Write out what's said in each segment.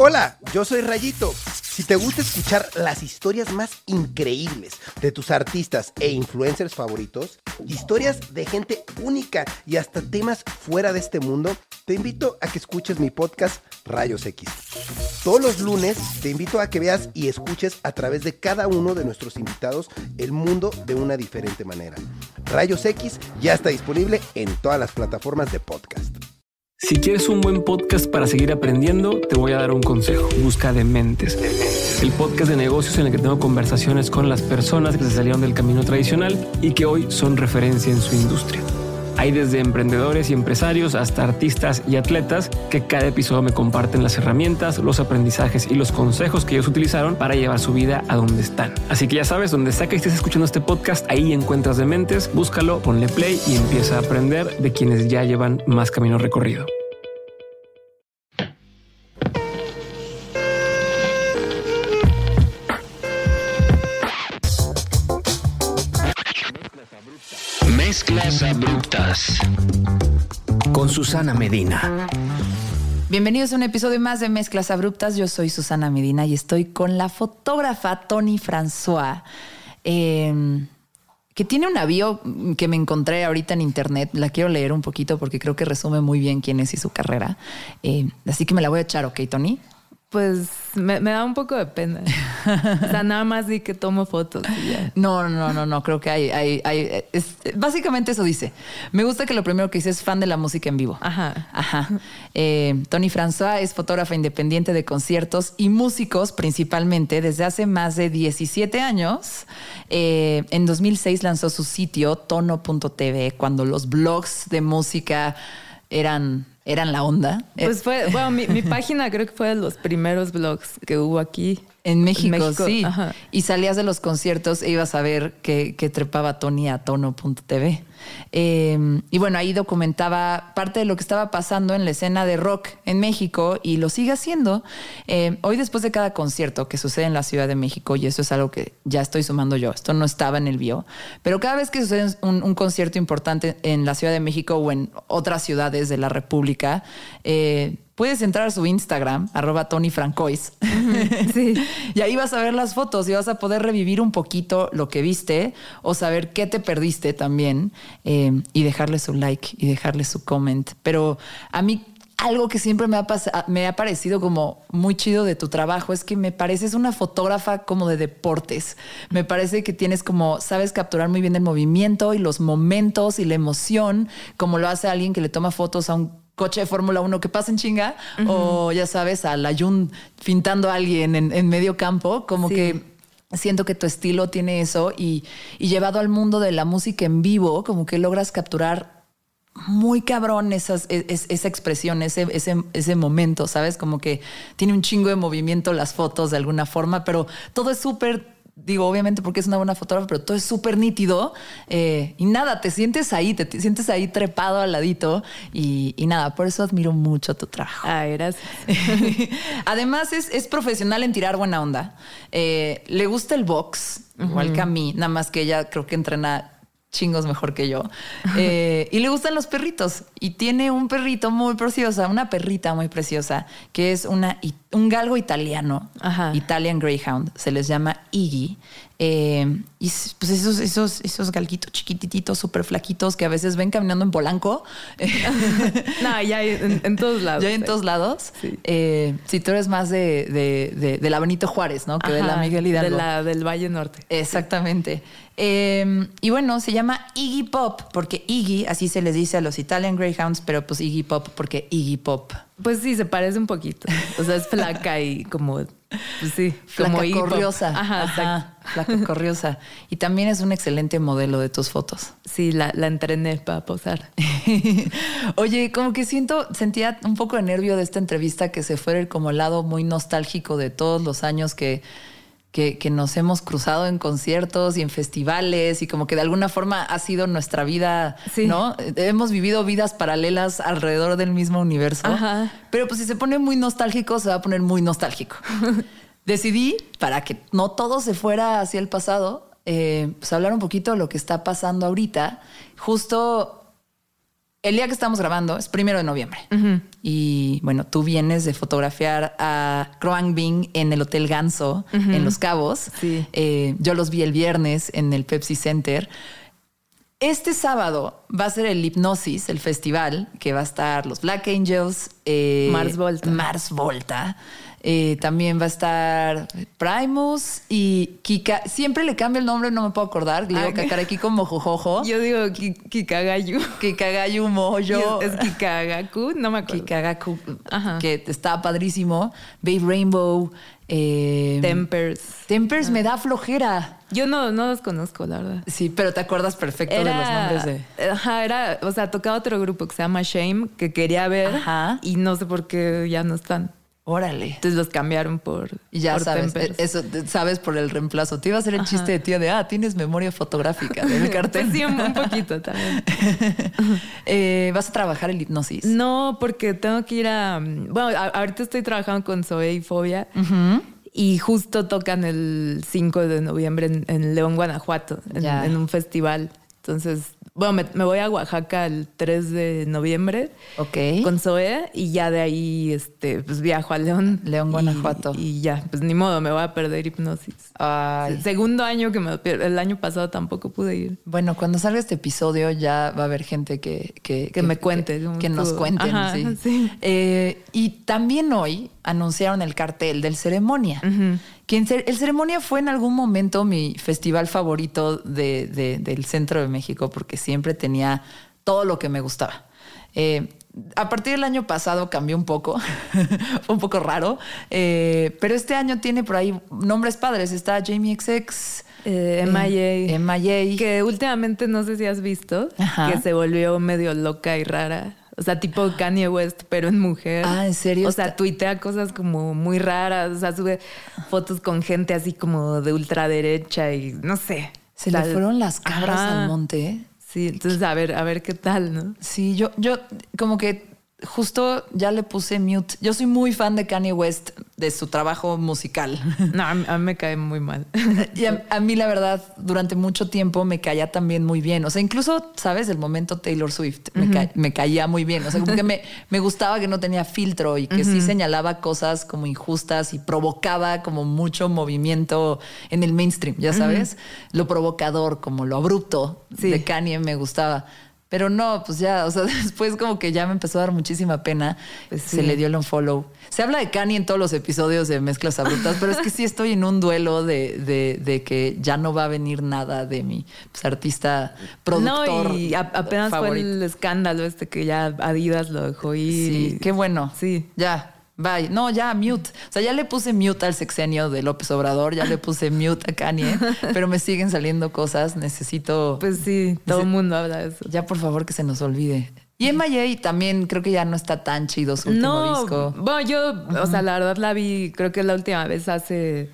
Hola, yo soy Rayito. Si te gusta escuchar las historias más increíbles de tus artistas e influencers favoritos, historias de gente única y hasta temas fuera de este mundo, te invito a que escuches mi podcast Rayos X. Todos los lunes te invito a que veas y escuches a través de cada uno de nuestros invitados el mundo de una diferente manera. Rayos X ya está disponible en todas las plataformas de podcast. Si quieres un buen podcast para seguir aprendiendo, te voy a dar un consejo. Busca Dementes. El podcast de negocios en el que tengo conversaciones con las personas que se salieron del camino tradicional y que hoy son referencia en su industria. Hay desde emprendedores y empresarios hasta artistas y atletas que cada episodio me comparten las herramientas, los aprendizajes y los consejos que ellos utilizaron para llevar su vida a donde están. Así que ya sabes, donde sea que estés escuchando este podcast, ahí encuentras Dementes, búscalo, ponle play y empieza a aprender de quienes ya llevan más camino recorrido. Con Susana Medina. Bienvenidos a un episodio más de Mezclas Abruptas. Yo soy Susana Medina y estoy con la fotógrafa Tony François, eh, que tiene un avión que me encontré ahorita en internet. La quiero leer un poquito porque creo que resume muy bien quién es y su carrera. Eh, así que me la voy a echar, ¿ok, Tony? Pues me, me, da un poco de pena. o sea, nada más di que tomo fotos. Y ya. No, no, no, no, creo que hay, hay, hay es, básicamente eso dice. Me gusta que lo primero que dice es fan de la música en vivo. Ajá. Ajá. Eh, Tony François es fotógrafa independiente de conciertos y músicos principalmente desde hace más de 17 años. Eh, en 2006 lanzó su sitio tono.tv cuando los blogs de música eran eran la onda. Pues fue, bueno, mi, página creo que fue de los primeros blogs que hubo aquí. En México, en México sí. Ajá. Y salías de los conciertos e ibas a ver que, que trepaba Tony a tono.tv. Eh, y bueno, ahí documentaba parte de lo que estaba pasando en la escena de rock en México y lo sigue haciendo. Eh, hoy después de cada concierto que sucede en la Ciudad de México, y eso es algo que ya estoy sumando yo, esto no estaba en el bio, pero cada vez que sucede un, un concierto importante en la Ciudad de México o en otras ciudades de la República, eh, puedes entrar a su Instagram, arroba Tony Francois. Sí. y ahí vas a ver las fotos y vas a poder revivir un poquito lo que viste o saber qué te perdiste también eh, y dejarle su like y dejarle su comment. Pero a mí algo que siempre me ha, me ha parecido como muy chido de tu trabajo es que me pareces una fotógrafa como de deportes. Me parece que tienes como, sabes capturar muy bien el movimiento y los momentos y la emoción, como lo hace alguien que le toma fotos a un coche de Fórmula 1 que pasa en chinga, uh -huh. o ya sabes, a la Jun pintando a alguien en, en medio campo, como sí. que siento que tu estilo tiene eso y, y, llevado al mundo de la música en vivo, como que logras capturar muy cabrón esas, es, esa expresión, ese, ese, ese momento, ¿sabes? Como que tiene un chingo de movimiento las fotos de alguna forma, pero todo es súper digo, obviamente porque es una buena fotógrafa, pero todo es súper nítido eh, y nada, te sientes ahí, te, te, sientes ahí trepado al ladito y, y, nada, por eso admiro mucho tu trabajo. Gracias. Además, es, es, profesional en tirar buena onda. Eh, le gusta el box, uh -huh. igual que a mí, nada más que ella creo que entrena chingos mejor que yo. Eh, y le gustan los perritos. Y tiene un perrito muy preciosa, una perrita muy preciosa, que es una, un galgo italiano, Ajá. Italian Greyhound. Se les llama Iggy. Eh, y pues esos, esos, esos galguitos chiquititos, súper flaquitos, que a veces ven caminando en Polanco. no, ya hay en, en, todos lados. Ya hay en todos lados. Sí. Eh, si tú eres más de, de, de, de, la Benito Juárez, ¿no? Que Ajá, de la Miguel Hidalgo. De la, del Valle Norte. Exactamente. Eh, y bueno, se llama Iggy Pop, porque Iggy, así se les dice a los Italian Greyhounds, pero pues Iggy Pop, porque Iggy Pop. Pues sí, se parece un poquito. O sea, es flaca y como, pues sí, flaca como corriosa. Ajá, Ajá flaca corriosa. Y también es un excelente modelo de tus fotos. Sí, la, la entrené para posar. Oye, como que siento, sentía un poco de nervio de esta entrevista que se fuera el como lado muy nostálgico de todos los años que que, que, nos hemos cruzado en conciertos y en festivales y como que de alguna forma ha sido nuestra vida, sí. ¿no? Hemos vivido vidas paralelas alrededor del mismo universo. Ajá. Pero pues si se pone muy nostálgico, se va a poner muy nostálgico. Decidí, para que no todo se fuera hacia el pasado, eh, pues hablar un poquito de lo que está pasando ahorita. Justo el día que estamos grabando es primero de noviembre. Y bueno, tú vienes de fotografiar a Kroang Bing en el Hotel Ganso, en Los Cabos. Sí. Eh, yo los vi el viernes en el Pepsi Center. Este sábado va a ser el Hipnosis, el festival, que va a estar los Black Angels, eh, Mars Volta. Mars Volta. Eh, también va a estar Primus y Kika. Siempre le cambio el nombre, no me puedo acordar. Le digo Ah, Kakaraki como Jojojo. Yo digo Ki- Kikagayu. Kikagayu Moyo. Y Es, es Kikagaku, no me acuerdo. Kikagaku, Ajá. que está padrísimo. Babe Rainbow. eh, Tempers. Tempers me da flojera. Yo no, no los conozco, la verdad. Sí, pero te acuerdas perfecto de los nombres de. Ajá, era, o sea, tocaba otro grupo que se llama Shame, que quería ver Ajá. y no sé por qué ya no están. Órale. Entonces los cambiaron por, Y ya por sabes, Tempers. eso sabes por el reemplazo. Te iba a hacer el chiste de tío de, ah, tienes memoria fotográfica del cartel. Pues sí, un, poquito también. Eh, ¿Vas a trabajar el hipnosis? No, porque tengo que ir a. Bueno, a- ahorita estoy trabajando con Zoe y Fobia. Y justo tocan el 5 de noviembre en, en León, Guanajuato, en un festival. Entonces, bueno, me, me voy a Oaxaca el 3 de noviembre Ok. con Zoe y ya de ahí este, pues viajo a León. León, Guanajuato. Y, ya, pues ni modo, me voy a perder hipnosis. Ay. Segundo año que me pierdo. El año pasado tampoco pude ir. Bueno, cuando salga este episodio ya va a haber gente que, que, Que me cuente, Que, nos cuenten. Ajá, sí. sí. Eh, y también hoy anunciaron el cartel del Ceremonia. En cer- el Ceremonia fue en algún momento mi festival favorito de- de- del centro de México porque siempre tenía todo lo que me gustaba. Eh, a partir del año pasado cambió un poco, fue un poco raro, eh, pero este año tiene por ahí nombres padres. Está Jamie XX, Eh, MIA. MIA. Que últimamente no sé si has visto Ajá. que se volvió medio loca y rara. O sea, tipo Kanye West, pero en mujer. Ah, ¿en serio? O sea, tuitea cosas como muy raras. O sea, sube fotos con gente así como de ultraderecha y no sé. Se le fueron las cabras ajá. al monte. Sí, entonces a ver, a ver qué tal, ¿no? Sí, yo, yo como que justo ya le puse mute. Yo soy muy fan de Kanye West, de su trabajo musical. No, a mí, a mí me cae muy mal. Y a, a mí, la verdad, durante mucho tiempo me caía también muy bien. O sea, incluso, ¿sabes? El momento Taylor Swift me, ca- me caía muy bien. O sea, como que me, me gustaba que no tenía filtro y que sí señalaba cosas como injustas y provocaba como mucho movimiento en el mainstream, ya sabes? Lo provocador, como lo abrupto Sí. de Kanye me gustaba. Pero no, pues ya, o sea, después como que ya me empezó a dar muchísima pena. Pues Se le dio el unfollow. Se habla de Kanye en todos los episodios de Mezclas Abruptas, pero es que sí estoy en un duelo de, de- de que ya no va a venir nada de mi pues, artista productor. No, y a- apenas fue el escándalo este que ya Adidas lo dejó ir. Sí, qué bueno. Sí. Ya, bye. No, ya, mute. O sea, ya le puse mute al sexenio de López Obrador, ya le puse mute a Kanye, pero me siguen saliendo cosas. Necesito. Pues sí, todo el mundo habla de eso. ya, por favor, que se nos olvide. Y MIA también creo que ya no está tan chido su último no, disco. bueno, yo, o sea, la verdad la vi, creo que la última vez hace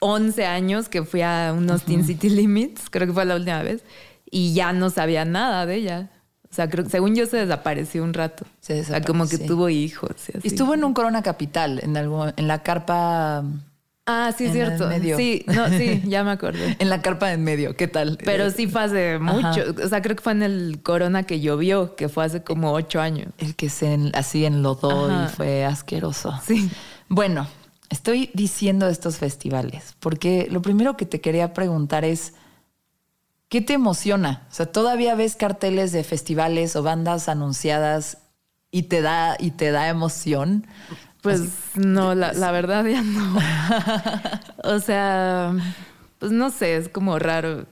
11 años que fui a unos Teen City Limits, creo que fue la última vez, y ya no sabía nada de ella. O sea, creo, según yo se desapareció un rato. Se O sea, como que desapareció. tuvo hijos. Y así. Y estuvo en un Corona Capital, en, algo, en la carpa. Ah, sí, es cierto. medio. Sí, no, sí, ya me acordé. En la carpa de en medio, ¿qué tal? Pero sí fue hace mucho. O sea, creo que fue en el Corona que llovió, que fue hace como ocho años. El que se en- así enlodó Ajá. y fue asqueroso. Sí. Bueno, estoy diciendo estos festivales porque lo primero que te quería preguntar es, ¿qué te emociona? O sea, ¿todavía ves carteles de festivales o bandas anunciadas y te da, y te da emoción? Pues no, la, la verdad ya no. o sea, pues no sé, es como raro.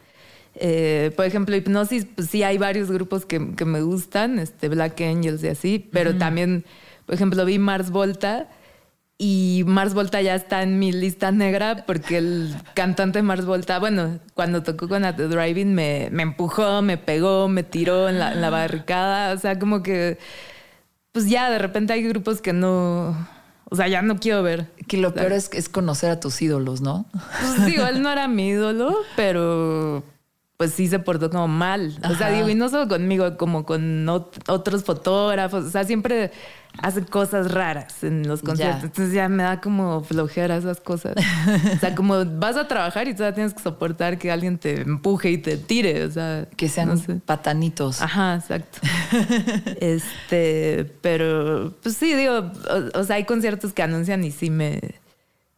Eh, por ejemplo, Hipnosis, pues sí hay varios grupos que, que me gustan, este Black Angels y así, pero también, por ejemplo, vi Mars Volta y Mars Volta ya está en mi lista negra porque el cantante Mars Volta, bueno, cuando tocó con At the Driving me, me empujó, me pegó, me tiró en la, en la barricada, o sea, como que pues ya de repente hay grupos que no, o sea, ya no quiero ver. Que lo peor es, es conocer a tus ídolos, ¿no? Pues digo, él no era mi ídolo, pero pues sí se portó como mal. O sea, digo, y no solo conmigo, como con ot- otros fotógrafos. O sea, siempre hace cosas raras en los conciertos. Ya. Entonces ya me da como flojera esas cosas. o sea, como vas a trabajar y todavía tienes que soportar que alguien te empuje y te tire. O sea, Que sean no sé. patanitos. Ajá, exacto. este, pero pues sí, digo, o, o sea, hay conciertos que anuncian y sí me,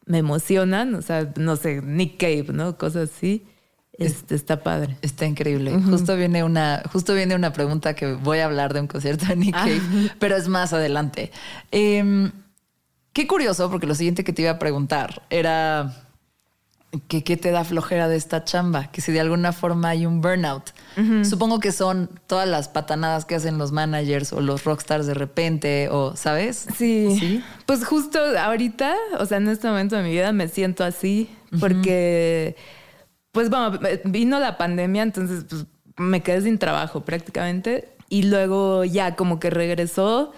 me emocionan. O sea, no sé, Nick Cave, ¿no? Cosas así. Este, está padre. Está increíble. Justo viene una, justo viene una pregunta que voy a hablar de un concierto de Nick Ah. Cave, pero es más adelante. Em, qué curioso, porque lo siguiente que te iba a preguntar era que qué te da flojera de esta chamba, que si de alguna forma hay un burnout. Supongo que son todas las patanadas que hacen los managers o los rockstars de repente, o ¿sabes? Sí. ¿Sí? Pues justo ahorita, o sea, en este momento de mi vida me siento así porque, pues bueno, vino la pandemia, entonces pues, me quedé sin trabajo prácticamente y luego ya como que regresó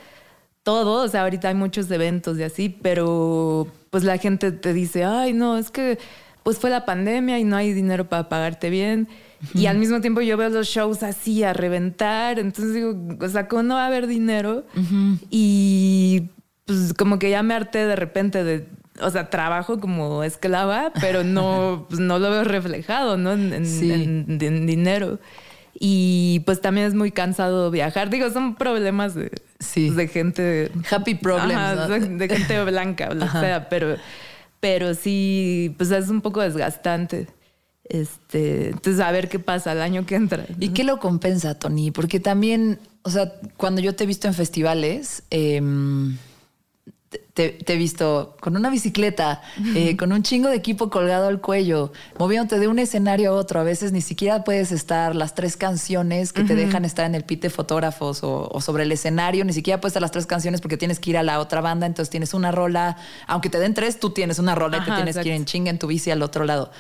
todo, o sea, ahorita hay muchos eventos y así, pero pues la gente te dice, ay, no, es que pues fue la pandemia y no hay dinero para pagarte bien. Y al mismo tiempo yo veo los shows así a reventar, entonces digo, o sea, ¿cómo no va a haber dinero? Y pues como que ya me harté de repente de, o sea, trabajo como esclava, pero no, pues, no lo veo reflejado, ¿no? En, en- Sí. en- en dinero. Y pues también es muy cansado viajar. Digo, son problemas de, Sí. de gente. Happy problems, Ajá, ¿no? de, gente blanca, o lo sea, pero, pero sí, pues es un poco desgastante. Este, entonces, a ver qué pasa el año que entra. ¿Y qué lo compensa, Tony? Porque también, o sea, cuando yo te he visto en festivales, em, te, te he visto con una bicicleta, eh, con un chingo de equipo colgado al cuello, moviéndote de un escenario a otro. A veces ni siquiera puedes estar las tres canciones que te dejan estar en el pit de fotógrafos o, o sobre el escenario. Ni siquiera puedes estar las tres canciones porque tienes que ir a la otra banda. Entonces tienes una rola. Aunque te den tres, tú tienes una rola y te tienes que ir en chinga en tu bici al otro lado.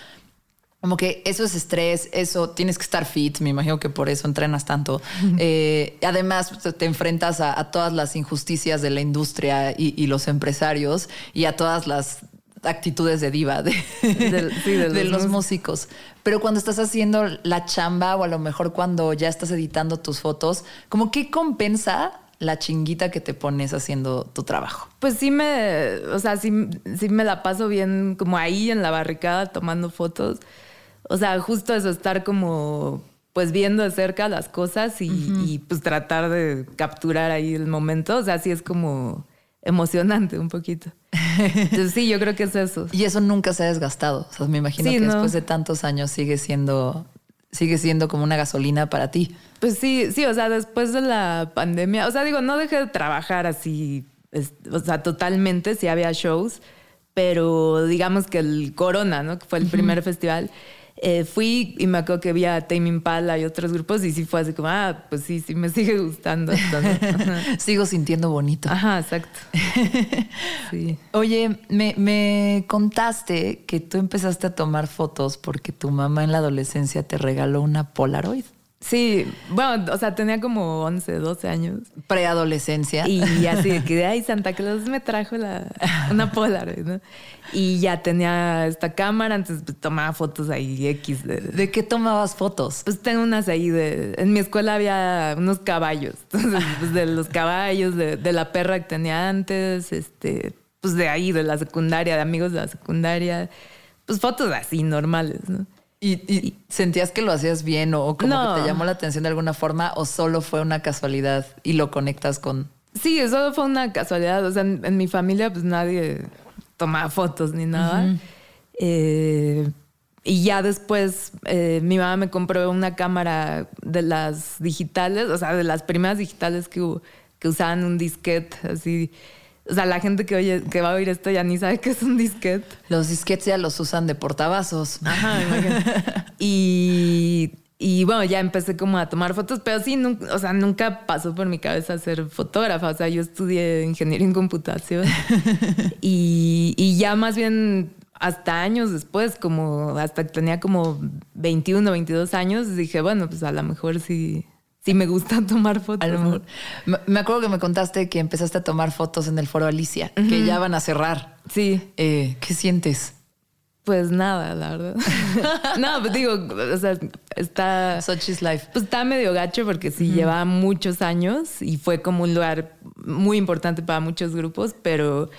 Como que eso es estrés, eso tienes que estar fit, me imagino que por eso entrenas tanto. Eh, además, te- te enfrentas a, a todas las injusticias de la industria y, y los empresarios y a todas las actitudes de diva de, Del- sí, de de los los músicos. Pero cuando estás haciendo la chamba o a lo mejor cuando ya estás editando tus fotos, como que compensa la chinguita que te pones haciendo tu trabajo. Pues sí me, o sea, sí, sí me la paso bien como ahí en la barricada tomando fotos. O sea, justo eso, estar como pues viendo de cerca las cosas y, y, pues tratar de capturar ahí el momento. O sea, sí es como emocionante un poquito. Entonces sí, yo creo que es eso. Y eso nunca se ha desgastado. O sea, me imagino Sí, que no. después de tantos años sigue siendo, sigue siendo como una gasolina para ti. Pues sí, sí, o sea, después de la pandemia, o sea, digo, no dejé de trabajar así, es- o sea, totalmente, sí había shows, pero digamos que el Corona, ¿no? Que fue el primer festival, eh, fui y me acuerdo que vi a Tame Impala y otros grupos y sí fue así como, ah, pues sí, sí me sigue gustando. Sigo sintiendo bonito. Ajá, exacto. Sí. Oye, me, me contaste que tú empezaste a tomar fotos porque tu mamá en la adolescencia te regaló una Polaroid. Sí, bueno, o sea, tenía como 11, 12 años. Preadolescencia. Y así de que, ay, Santa Claus me trajo la, una Polaroid, ¿no? Y ya tenía esta cámara, entonces pues, tomaba fotos ahí X. De, ¿De qué tomabas fotos? pues tengo unas ahí de... En mi escuela había unos caballos. Entonces, pues de los caballos, de, de la perra que tenía antes, este, pues de ahí, de la secundaria, de amigos de la secundaria. Pues fotos así, normales, ¿no? ¿Y, y sentías que lo hacías bien o como No. que te llamó la atención de alguna forma o solo fue una casualidad y lo conectas con... Sí, eso fue una casualidad. O sea, en, en mi familia, pues nadie tomaba fotos ni nada. Eh, y ya después, eh, mi mamá me compró una cámara de las digitales, o sea, de las primeras digitales que que usaban un disquete, así. O sea, la gente que, oye, que va a oír esto ya ni sabe qué es un disquete. Los disquetes ya los usan de portavasos. Ajá, imagínate. y, y bueno, ya empecé como a tomar fotos, pero sí, nunca, o sea, nunca pasó por mi cabeza ser fotógrafa. O sea, yo estudié ingeniería en computación y, y ya más bien hasta años después, como hasta que tenía como 21, 22 años, dije, bueno, pues a lo mejor sí, sí me gusta tomar fotos. Me- acuerdo que me contaste que empezaste a tomar fotos en el foro Alicia, que ya van a cerrar. Sí. Eh, ¿Qué sientes? Pues nada, la verdad. no, pues digo, o sea, está. Such is life. Pues está medio gacho porque sí lleva muchos años y fue como un lugar muy importante para muchos grupos, pero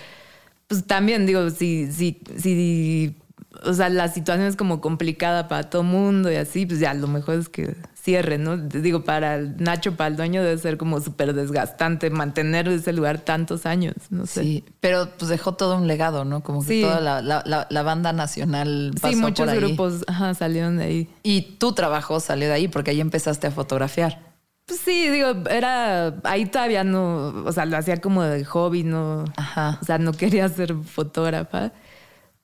pues también digo, si, si, si, o sea, la situación es como complicada para todo mundo y así, pues ya lo mejor es que cierre, ¿no? Digo, para Nacho, para el dueño debe ser como súper desgastante mantener ese lugar tantos años, no sé. Sí, pero pues dejó todo un legado, ¿no? Como que Sí. toda la, la- la banda nacional pasó Sí, muchos por ahí. grupos ajá, salieron de ahí. Y tu trabajo salió de ahí porque ahí empezaste a fotografiar. Pues sí, digo, era. Ahí todavía no. O sea, lo hacía como de hobby, no. Ajá. O sea, no quería ser fotógrafa.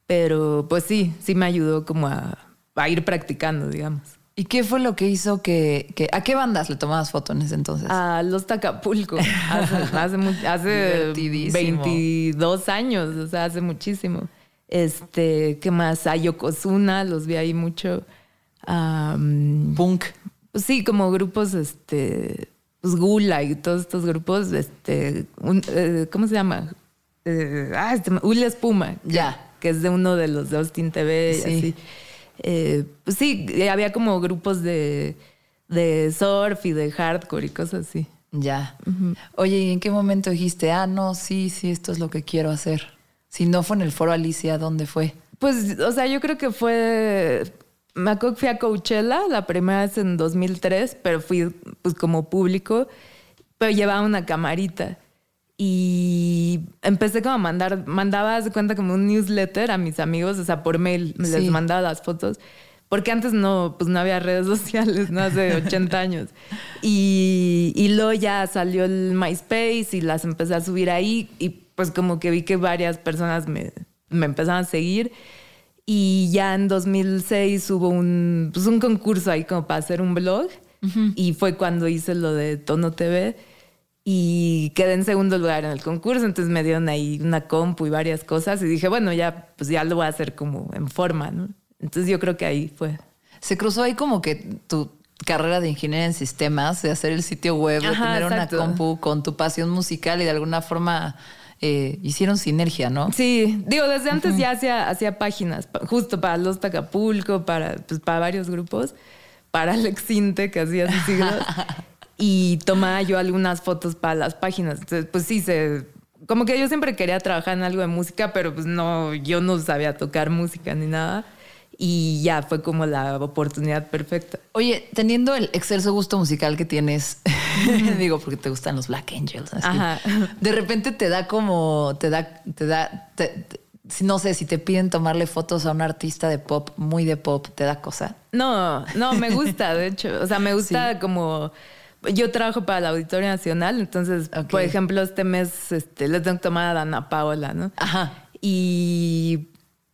Pero pues sí, sí me ayudó como a, a ir practicando, digamos. ¿Y qué fue lo que hizo que, que- ¿A qué bandas le tomabas foto en ese entonces? A Los Tacapulco. Hace, hace, hace Divertidísimo. 22 años, o sea, hace muchísimo. Este, ¿qué más? A Yokozuna, los vi ahí mucho. Am, Punk. Pues sí, como grupos, este, pues Gula y todos estos grupos, este, un- eh, ¿cómo se llama? Eh, ah, este, Ula Espuma. Ya. Que es de uno de los de Austin TV y Sí. así. Eh, pues sí, eh, había como grupos de, de surf y de hardcore y cosas así. Ya. Oye, ¿y en qué momento dijiste, ah, no, sí, sí, esto es lo que quiero hacer? Si no fue en el foro Alicia, ¿dónde fue? Pues, o sea, yo creo que fue. Me acuerdo que fui a Coachella, la primera vez en 2003, pero fui pues como público, pero llevaba una camarita. Y empecé como a mandar, mandaba, de cuenta, como un newsletter a mis amigos, o sea, por mail, les Sí. mandaba las fotos. Porque antes no, pues no había redes sociales, ¿no? Hace 80 años. Y, y luego ya salió el MySpace y las empecé a subir ahí y pues como que vi que varias personas me, me empezaron a seguir. Y ya en 2006 hubo un, pues un concurso ahí como para hacer un blog. Y fue cuando hice lo de Tono TV. Y quedé en segundo lugar en el concurso. Entonces me dieron ahí una compu y varias cosas. Y dije, bueno, ya, pues ya lo voy a hacer como en forma, ¿no? Entonces yo creo que ahí fue. Se cruzó ahí como que tu carrera de ingeniería en sistemas, de hacer el sitio web, de Ajá, tener exacto. una compu con tu pasión musical y de alguna forma eh, hicieron sinergia, ¿no? Sí, digo, desde antes ya hacía, hacía páginas, justo para Los Tacapulco, para, pues, para varios grupos, para Alex Sinte, que hacía siglos, y tomaba yo algunas fotos para las páginas. Entonces, pues sí, se, como que yo siempre quería trabajar en algo de música, pero pues no, yo no sabía tocar música ni nada. Y ya fue como la oportunidad perfecta. Oye, teniendo el excelso gusto musical que tienes, digo, porque te gustan los Black Angels, Ajá. de repente te da como, te da, te da, te- te- si- no sé, si te piden tomarle fotos a un artista de pop, muy de pop, te da cosa. No, no, me gusta, de hecho. O sea, me gusta como. Yo trabajo para la Auditorio Nacional, entonces, por ejemplo, este mes este, le tengo que tomar a Dana Paola, ¿no? Ajá. Y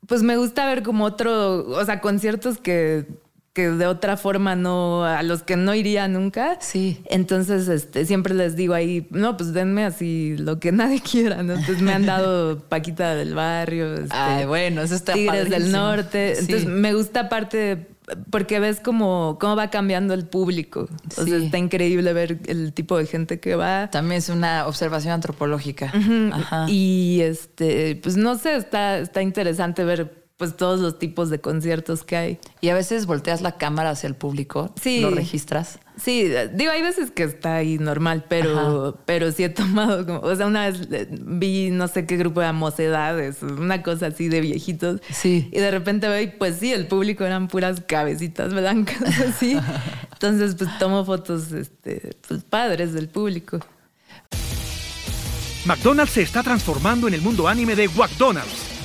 pues me gusta ver como otro, o sea, conciertos que, que de otra forma no, a los que no iría nunca. Sí. Entonces, este, siempre les digo ahí, no, pues denme así lo que nadie quiera, ¿no? Entonces me han dado Paquita del Barrio, este, Ay, bueno, eso está Tigres del padrísimo. Norte. Sí. Entonces me gusta aparte porque ves como cómo va cambiando el público. O sea, está increíble ver el tipo de gente que va. También es una observación antropológica. Ajá. Y este, pues no sé, está, está interesante ver pues todos los tipos de conciertos que hay. Y a veces volteas la cámara hacia el público, Sí. lo registras. Sí, digo, hay veces que está ahí normal, pero, pero sí he tomado como, o sea, una vez eh, vi no sé qué grupo de mocedades, una cosa así de viejitos. Sí. Y de repente veo y pues sí, el público eran puras cabecitas blancas así. Entonces, pues tomo fotos, este, pues padres del público. McDonald's se está transformando en el mundo anime de McDonald's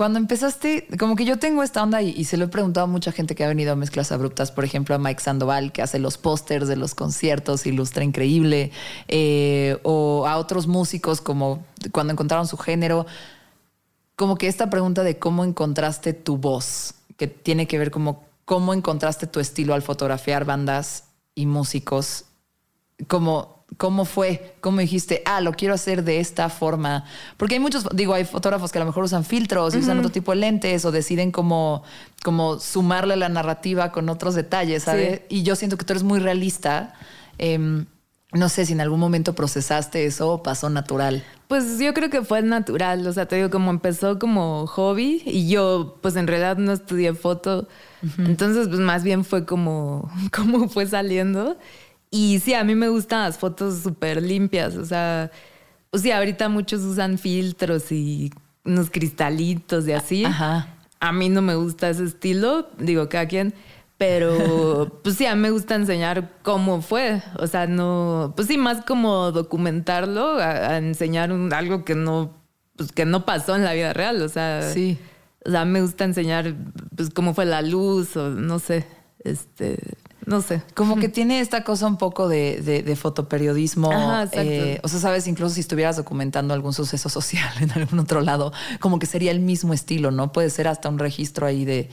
cuando empezaste, como que yo tengo esta onda y, se lo he preguntado a mucha gente que ha venido a Mezclas Abruptas, por ejemplo a Mike Sandoval, que hace los pósters de los conciertos, ilustra increíble, eh, o a otros músicos como cuando encontraron su género, como que esta pregunta de cómo encontraste tu voz, que tiene que ver como cómo encontraste tu estilo al fotografiar bandas y músicos. ¿Cómo, ¿Cómo fue? ¿Cómo dijiste, ah, lo quiero hacer de esta forma? Porque hay muchos, digo, hay fotógrafos que a lo mejor usan filtros y usan otro tipo de lentes o deciden como, como sumarle la narrativa con otros detalles, ¿sabes? Y yo siento que tú eres muy realista. Em, no sé si en algún momento procesaste eso o pasó natural. Pues yo creo que fue natural, o sea, te digo, como empezó como hobby y yo pues en realidad no estudié foto, entonces pues más bien fue como, como fue saliendo. Y sí, a mí me gustan las fotos súper limpias, o sea, o sea, ahorita muchos usan filtros y unos cristalitos y así. Ajá. A mí no me gusta ese estilo, digo, cada quien. Pero, pues sí, a mí me gusta enseñar cómo fue. O sea, no, pues sí, más como documentarlo, a, enseñar algo que no, pues que no pasó en la vida real. O sea, sí. O sea, me gusta enseñar, pues cómo fue la luz o no sé, este, no sé. Como que tiene esta cosa un poco de, de, fotoperiodismo. Ajá, eh, o sea, sabes, incluso si estuvieras documentando algún suceso social en algún otro lado, como que sería el mismo estilo, ¿no? Puede ser hasta un registro ahí de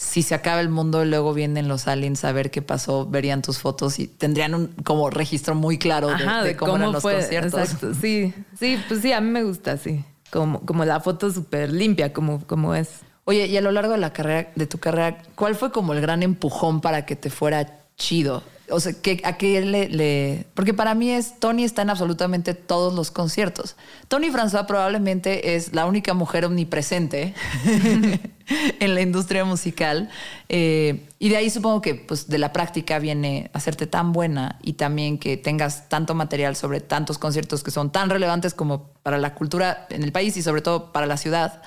si se acaba el mundo y luego vienen los aliens a ver qué pasó, verían tus fotos y tendrían un como registro muy claro de, cómo, eran los conciertos. Exacto. Sí, sí, pues sí, a mí me gusta así, como, como la foto súper limpia, como, como es. Oye, y a lo largo de la carrera, de tu carrera, ¿cuál fue como el gran empujón para que te fuera chido? O sea, ¿a qué le, Porque para mí es, Tony está en absolutamente todos los conciertos. Tony François probablemente es la única mujer omnipresente en la industria musical. Eh, y de ahí supongo que pues, de la práctica viene hacerte tan buena y también que tengas tanto material sobre tantos conciertos que son tan relevantes como para la cultura en el país y sobre todo para la ciudad,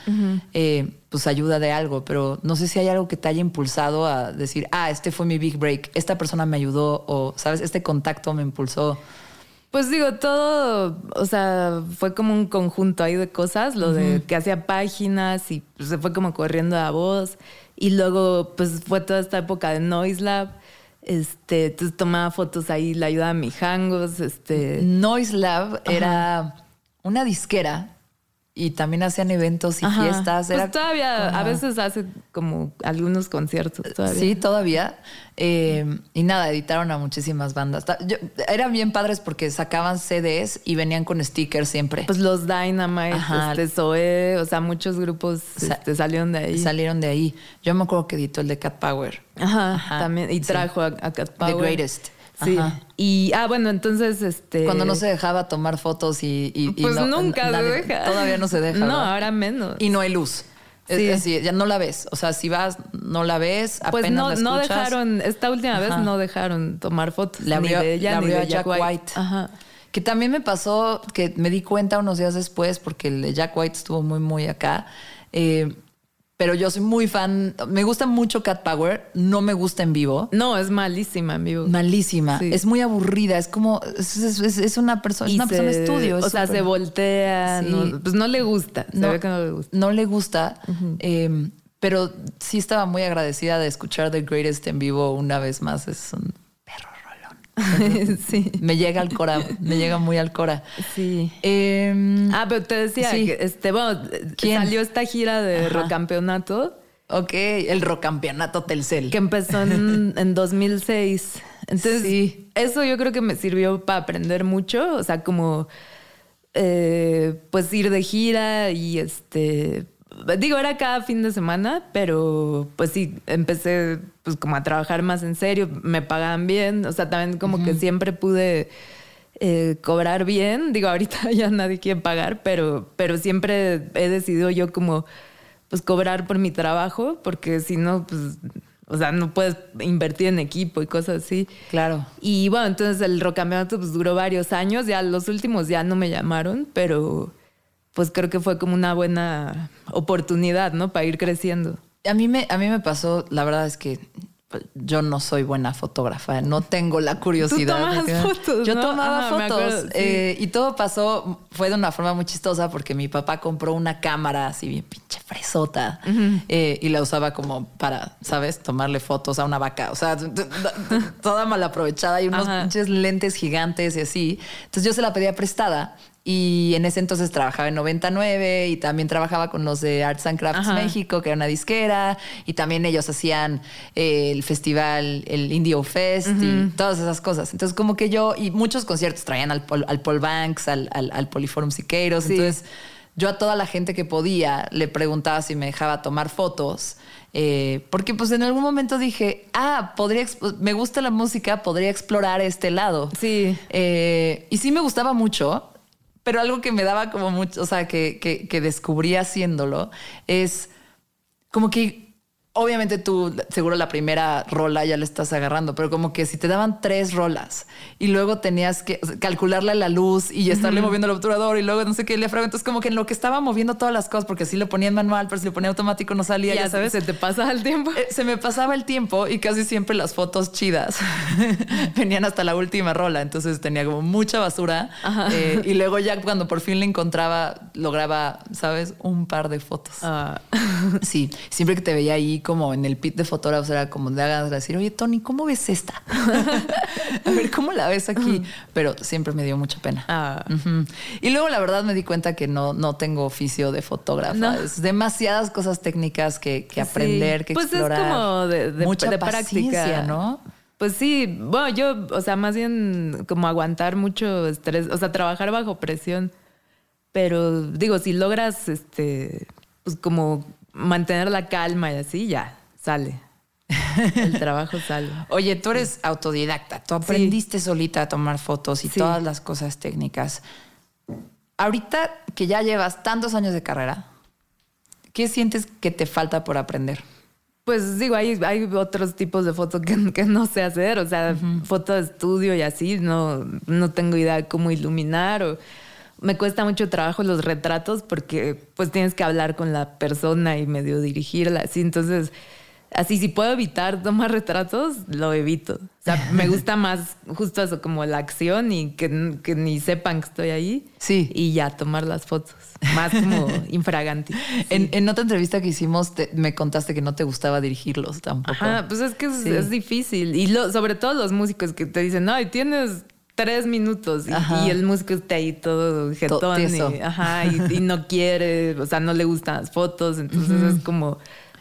eh, pues ayuda de algo. Pero no sé si hay algo que te haya impulsado a decir, ah, este fue mi big break, esta persona me ayudó o, ¿sabes? Este contacto me impulsó. Pues digo, todo, o sea, fue como un conjunto ahí de cosas, lo de que hacía páginas y pues, se fue como corriendo a voz. Y luego, pues fue toda esta época de Noise Lab. Este, entonces tomaba fotos ahí, la ayuda a mi hangos. Este. Noise Lab era una disquera y también hacían eventos y fiestas. Pues todavía, a veces hace como algunos conciertos todavía. Sí, todavía. Eh, y nada, editaron a muchísimas bandas. eran bien padres porque sacaban CDs y venían con stickers siempre. Pues los Dynamite, este, Zoe, o sea, muchos grupos este, salieron de ahí. Salieron de ahí. Yo me acuerdo que editó el de Cat Power. Ajá, también. Y trajo a, Cat Power. The Greatest. Sí. Y, ah, bueno, entonces, este... Cuando no se dejaba tomar fotos y... y, pues nunca se deja. Todavía no se deja. No, ahora menos. Y no hay luz. Sí. Es decir, ya no la ves. O sea, si vas, no la ves, pues apenas no, no dejaron, esta última vez no dejaron tomar fotos. Le abrió, ni de ella, ni de Jack, White. Ajá. Que también me pasó, que me di cuenta unos días después, porque el de Jack White estuvo muy, muy acá. Eh, pero yo soy muy fan. Me gusta mucho Cat Power. No me gusta en vivo. No, es malísima en vivo. Malísima. Es muy aburrida. Es como. Es, una persona. Es una persona de estudio. O sea, se voltea. No, pues no le gusta. no, le gusta. No le gusta. Em, pero sí estaba muy agradecida de escuchar The Greatest en vivo una vez más. Es un sí. Me llega al cora, me llega muy al cora. Sí. Em, ah, pero te decía que este, bueno, salió esta gira de rocampeonato. Ok, el rocampeonato Telcel. Que empezó en, en 2006. Entonces, sí. eso yo creo que me sirvió para aprender mucho. O sea, como eh, pues ir de gira y este digo, era cada fin de semana, pero pues sí, empecé pues como a trabajar más en serio, me pagaban bien, o sea, también como que siempre pude eh, cobrar bien, digo, ahorita ya nadie quiere pagar, pero, pero siempre he decidido yo como pues cobrar por mi trabajo, porque si no, pues... O sea, no puedes invertir en equipo y cosas así. Claro. Y bueno, entonces el rocampeonato pues duró varios años. Ya los últimos ya no me llamaron, pero pues creo que fue como una buena oportunidad, ¿no? Para ir creciendo. A mí me, a mí me pasó, la verdad es que yo no soy buena fotógrafa, no tengo la curiosidad. ¿Tú fotos, yo tomaba fotos eh, y todo pasó, fue de una forma muy chistosa porque mi papá compró una cámara así bien pinche fresota eh, y la usaba como para, ¿sabes? Tomarle fotos a una vaca, o sea, toda mal aprovechada y unos pinches lentes gigantes y así. Entonces yo se la pedía prestada y en ese entonces trabajaba en 99 y también trabajaba con los de Arts and Crafts México, que era una disquera, y también ellos hacían eh, el festival, el Indio Fest y todas esas cosas. Entonces, como que yo, y muchos conciertos traían al, al Paul Banks, al, al, Poliforum Siqueiros. Entonces, yo a toda la gente que podía le preguntaba si me dejaba tomar fotos. Eh, porque pues en algún momento dije, ah, podría, me gusta la música, podría explorar este lado. Sí. Eh, y sí me gustaba mucho, pero algo que me daba como mucho, o sea, que, que, que descubrí haciéndolo es como que Obviamente tú seguro la primera rola ya le estás agarrando, pero como que si te daban tres rolas y luego tenías que calcularle la luz y estarle moviendo el obturador y luego no sé qué, le entonces como que en lo que estaba moviendo todas las cosas, porque si lo ponía en manual, pero si lo ponía automático no salía, ya, sabes. Se te pasaba el tiempo. Eh, se me pasaba el tiempo y casi siempre las fotos chidas venían hasta la última rola, entonces tenía como mucha basura eh, y luego ya cuando por fin le encontraba, lograba, ¿sabes? Un par de fotos. Ah. sí, siempre que te veía ahí como en el pit de fotógrafos era como de hagas decir, oye, Tony, ¿cómo ves esta? a ver, ¿cómo la ves aquí? Pero siempre me dio mucha pena. Ah. Y luego la verdad me di cuenta que no, no tengo oficio de fotógrafa. Es demasiadas cosas técnicas que, aprender, que explorar. Pues es como de, mucha práctica, ¿no? Pues sí, bueno, yo, o sea, más bien como aguantar mucho estrés, o sea, trabajar bajo presión. Pero digo, si logras, este, pues como mantener la calma y así, ya, sale. El trabajo sale. Oye, tú eres autodidacta, tú aprendiste solita a tomar fotos y todas las cosas técnicas. Ahorita que ya llevas tantos años de carrera, ¿qué sientes que te falta por aprender? Pues digo, hay, hay otros tipos de fotos que, no sé hacer, o sea, foto de estudio y así, no, no tengo idea de cómo iluminar o me cuesta mucho trabajo los retratos porque pues tienes que hablar con la persona y medio dirigirla así. Entonces, así si puedo evitar tomar retratos, lo evito. O sea, me gusta más justo eso, como la acción y que, ni sepan que estoy ahí. Sí. Y ya tomar las fotos. Más como infraganti. En, otra entrevista que hicimos, me contaste que no te gustaba dirigirlos tampoco. Ajá, pues es que es, difícil. Y sobre todo los músicos que te dicen, no, y tienes tres minutos y, el músico está ahí todo jetón y, ajá, y, no quiere, o sea, no le gustan las fotos, entonces es como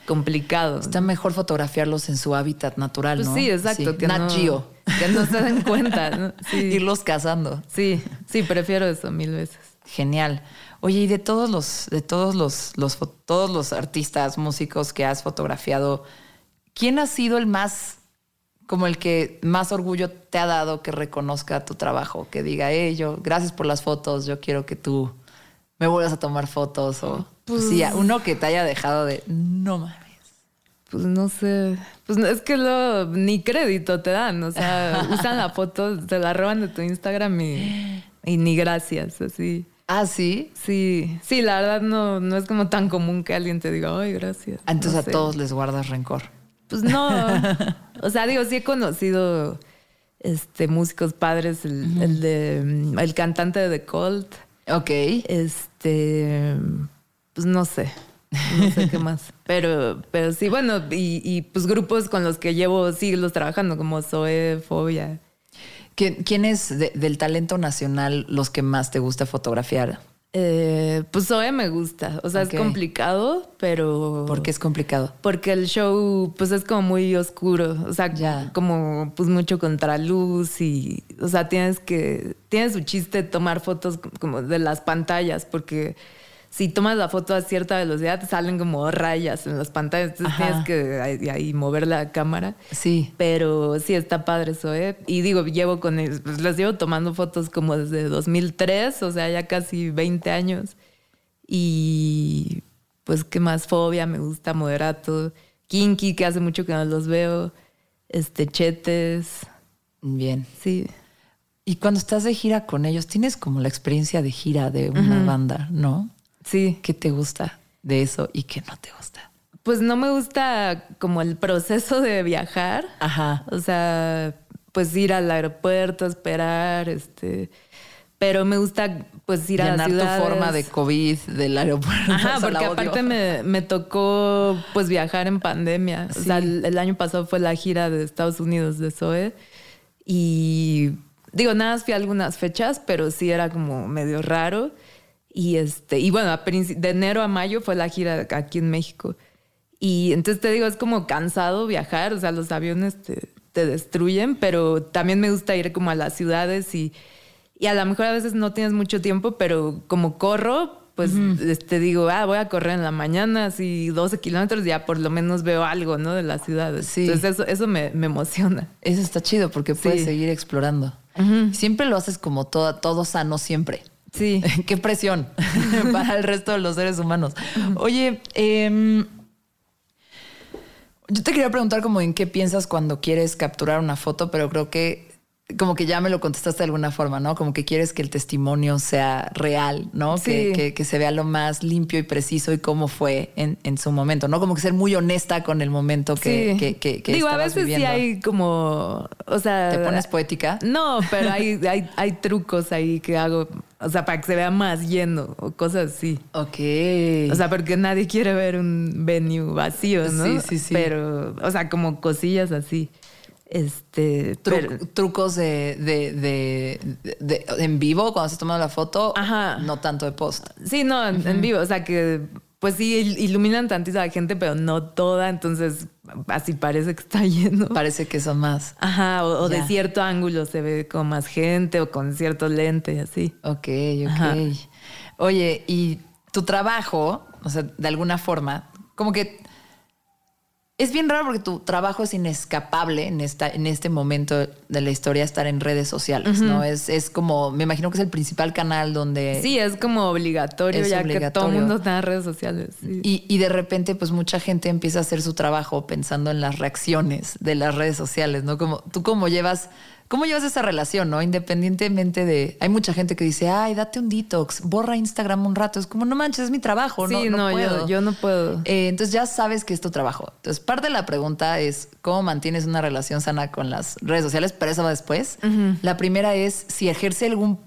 complicado. Está mejor fotografiarlos en su hábitat natural, pues ¿no? Sí, exacto. Que no, Que no se den cuenta, ¿no? Irlos cazando. Sí, sí, prefiero eso mil veces. Genial. Oye, y de todos los, de todos los, los todos los artistas, músicos que has fotografiado, ¿quién ha sido el más como el que más orgullo te ha dado que reconozca tu trabajo, que diga, hey, yo, gracias por las fotos, yo quiero que tú me vuelvas a tomar fotos o pues, sí, uno que te haya dejado de, no mames. Pues no sé, pues es que lo, ni crédito te dan, o sea, usan la foto, te la roban de tu Instagram y, ni gracias, así. Ah, sí. Sí, sí, la verdad no, no es como tan común que alguien te diga, ay, gracias. Entonces a todos les guardas rencor. Pues no. o sea, digo, sí he conocido este, músicos padres, el, de mm, el cantante de The Cult. Ok. Este, pues no sé. No sé qué más. Pero, pero sí, bueno, y, pues grupos con los que llevo siglos trabajando, como Zoe, Fobia. ¿Quién, es del talento nacional los que más te gusta fotografiar? Eh, pues Zoe me gusta. O sea, es complicado, pero. ¿Por qué es complicado? Porque el show, pues es como muy oscuro. O sea, ya. como pues mucho contraluz y. O sea, tienes que. Tiene su chiste tomar fotos como de las pantallas, porque si tomas la foto a cierta velocidad, te salen como rayas en las pantallas. Entonces tienes que ahí, mover la cámara. Sí. Pero sí está padre eso, ¿eh? Y digo, llevo con ellos, pues les llevo tomando fotos como desde 2003, o sea, ya casi 20 años. Y pues, ¿qué más? Fobia, me gusta Moderato. Kinky, que hace mucho que no los veo. Este, Chetes. Bien. Sí. Y cuando estás de gira con ellos, tienes como la experiencia de gira de una banda, ¿no? Sí. ¿Qué te gusta de eso y qué no te gusta? Pues no me gusta como el proceso de viajar. Ajá. O sea, pues ir al aeropuerto, esperar, este. Pero me gusta pues ir a la tu forma de COVID del aeropuerto. Ajá, porque aparte me, tocó pues viajar en pandemia. O sea, el, año pasado fue la gira de Estados Unidos de Zoe y digo, nada fui a algunas fechas, pero sí era como medio raro. Y este, y bueno, de enero a mayo fue la gira aquí en México. Y entonces te digo, es como cansado viajar, o sea, los aviones te, te destruyen, pero también me gusta ir como a las ciudades y, y a lo mejor a veces no tienes mucho tiempo, pero como corro, pues te este, digo, ah, voy a correr en la mañana, así 12 kilómetros, ya por lo menos veo algo, ¿no? De la ciudad. Sí. Entonces eso, eso me, emociona. Eso está chido porque puedes seguir explorando. Siempre lo haces como todo, todo sano, siempre. Sí. Qué presión para el resto de los seres humanos. Oye, eh, yo te quería preguntar como en qué piensas cuando quieres capturar una foto, pero creo que como que ya me lo contestaste de alguna forma, ¿no? Como que quieres que el testimonio sea real, ¿no? Que, que, se vea lo más limpio y preciso y cómo fue en, en, su momento, ¿no? Como que ser muy honesta con el momento que, sí. que, que, Digo, a veces sí hay como, o sea... ¿Te pones poética? No, pero hay, hay, hay trucos ahí que hago o sea, para que se vea más lleno o cosas así. Ok. O sea, porque nadie quiere ver un venue vacío, ¿no? Sí, sí, sí. Pero, o sea, como cosillas así. Este. trucos de, de, de, en vivo cuando se tomando la foto. Ajá. No tanto de post. Sí, no, en vivo. O sea, que pues sí, iluminan tantito a la gente, pero no toda, entonces así parece que está lleno. Parece que son más. Ajá, o, de cierto ángulo se ve con más gente o con cierto lente, así. Ok, ok. Oye, y tu trabajo, o sea, de alguna forma, como que es bien raro porque tu trabajo es inescapable en, esta, en este momento de la historia estar en redes sociales, ¿no? Es, es como, me imagino que es el principal canal donde... Sí, es como obligatorio ya que todo el mundo está en redes sociales. Y, y, de repente pues mucha gente empieza a hacer su trabajo pensando en las reacciones de las redes sociales, ¿no? Como tú cómo llevas ¿Cómo llevas esa relación, no? Independientemente de. Hay mucha gente que dice, ay, date un detox, borra Instagram un rato. Es como, no manches, es mi trabajo, sí, no, no, Yo, yo, no puedo. Eh, entonces ya sabes que es tu trabajo. Entonces, parte de la pregunta es cómo mantienes una relación sana con las redes sociales, pero eso va después. La primera es si ejerce algún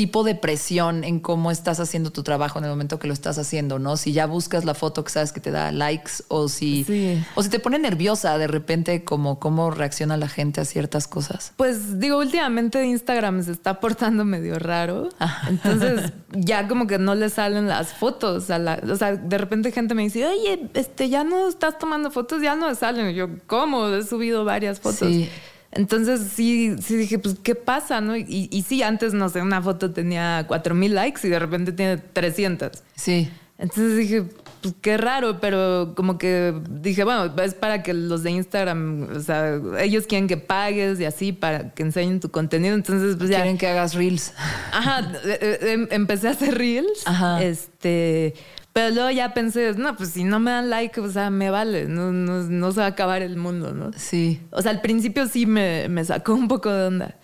tipo de presión en cómo estás haciendo tu trabajo en el momento que lo estás haciendo, ¿no? Si ya buscas la foto que sabes que te da likes o si, o si te pone nerviosa de repente como cómo reacciona la gente a ciertas cosas. Pues digo, últimamente Instagram se está portando medio raro. Entonces ya como que no le salen las fotos. A la, o sea, de repente gente me dice, oye, este, ya no estás tomando fotos, ya no me salen. yo, ¿cómo? He subido varias fotos. Sí. Entonces sí, sí dije, pues, ¿qué pasa? ¿no? Y, y sí, antes, no sé, una foto tenía 4000 likes y de repente tiene 300. Sí. Entonces dije, pues qué raro, pero como que dije, bueno, es para que los de Instagram, o sea, ellos quieren que pagues y así para que enseñen tu contenido. Entonces, pues ya. Quieren que hagas reels. Ajá, eh, em, empecé a hacer reels. Ajá. Este. Pero luego ya pensé, no, pues si no me dan like, o sea, me vale, no, no, no se va a acabar el mundo, ¿no? Sí. O sea, al principio sí me, me sacó un poco de onda,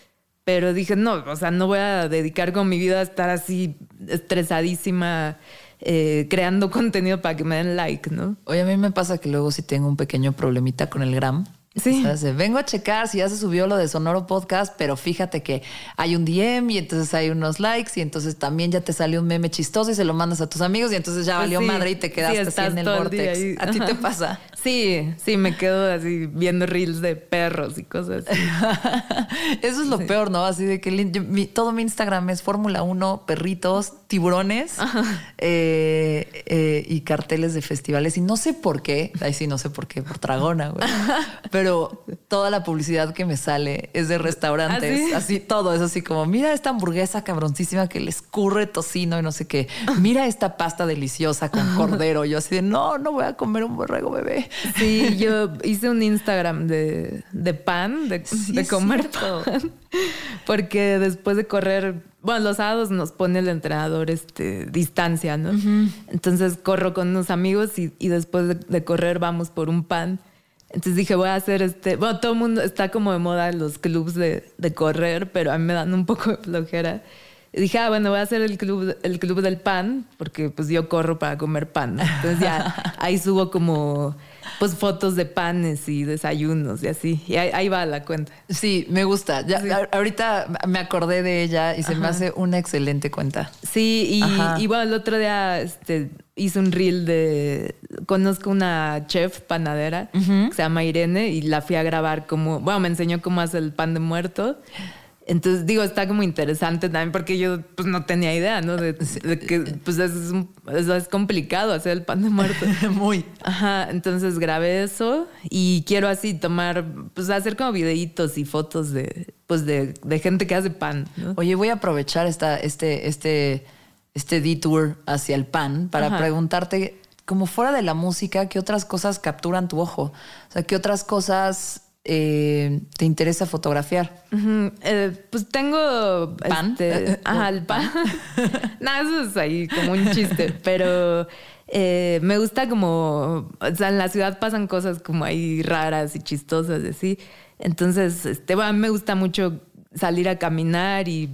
pero dije, no, o sea, no voy a dedicar con mi vida a estar así estresadísima. Eh, creando contenido para que me den like, ¿no? Oye, a mí me pasa que luego sí tengo un pequeño problemita con el gram. Sí. vengo a checar si ya se subió lo de Sonoro Podcast, pero fíjate que hay un DM y entonces hay unos likes y entonces también ya te salió un meme chistoso y se lo mandas a tus amigos y entonces ya pues valió madre y te quedaste así en el vortex. ¿A ti te pasa? Sí, sí, me quedo así viendo reels de perros y cosas así. Eso es lo peor, ¿no? Así de que todo mi Instagram es Fórmula 1, perritos, tiburones eh, eh, y carteles de festivales. Y no sé por qué, ahí sí no sé por qué, por Dragona, güey. Pero toda la publicidad que me sale es de restaurantes. ¿Ah, así todo es así como, mira esta hamburguesa cabroncísima que le escurre tocino y no sé qué. Mira esta pasta deliciosa con cordero. Yo así de, no, no voy a comer un borrego bebé. Sí, yo hice un Instagram de, pan, de, comer pan. Porque después de correr, bueno, los sábados nos pone el entrenador este, distancia, ¿no? Entonces corro con unos amigos y, después de, correr vamos por un pan. Entonces dije, voy a hacer este. Bueno, todo el mundo está como de moda en los clubs de, de correr, pero a mí me dan un poco de flojera. Y dije, ah, bueno, voy a hacer el club, el club del pan, porque pues yo corro para comer pan. Entonces ya ahí subo como pues fotos de panes y desayunos y así. Y ahí, va la cuenta. Sí, me gusta. Ya, Ahorita me acordé de ella y se me hace una excelente cuenta. Sí, y, bueno, el otro día este, hice un reel de. Conozco una chef panadera que se llama Irene y la fui a grabar como. Bueno, me enseñó cómo hace el pan de muerto. Entonces, digo, está como interesante también porque yo pues no tenía idea, ¿no? De, que pues es, es, complicado hacer el pan de muerto. Muy. Ajá, entonces grabé eso y quiero así tomar, pues hacer como videitos y fotos de, pues de, de gente que hace pan. Oye, voy a aprovechar esta, este, este, este detour hacia el pan para preguntarte, como fuera de la música, ¿qué otras cosas capturan tu ojo? O sea, ¿qué otras cosas eh, te interesa fotografiar? Eh, pues tengo... ¿Pan? Este, ajá, el pan. Nada, eso es ahí como un chiste, pero... Eh, me gusta como, o sea, en la ciudad pasan cosas como ahí raras y chistosas, así. Entonces, este, bueno, me gusta mucho salir a caminar y,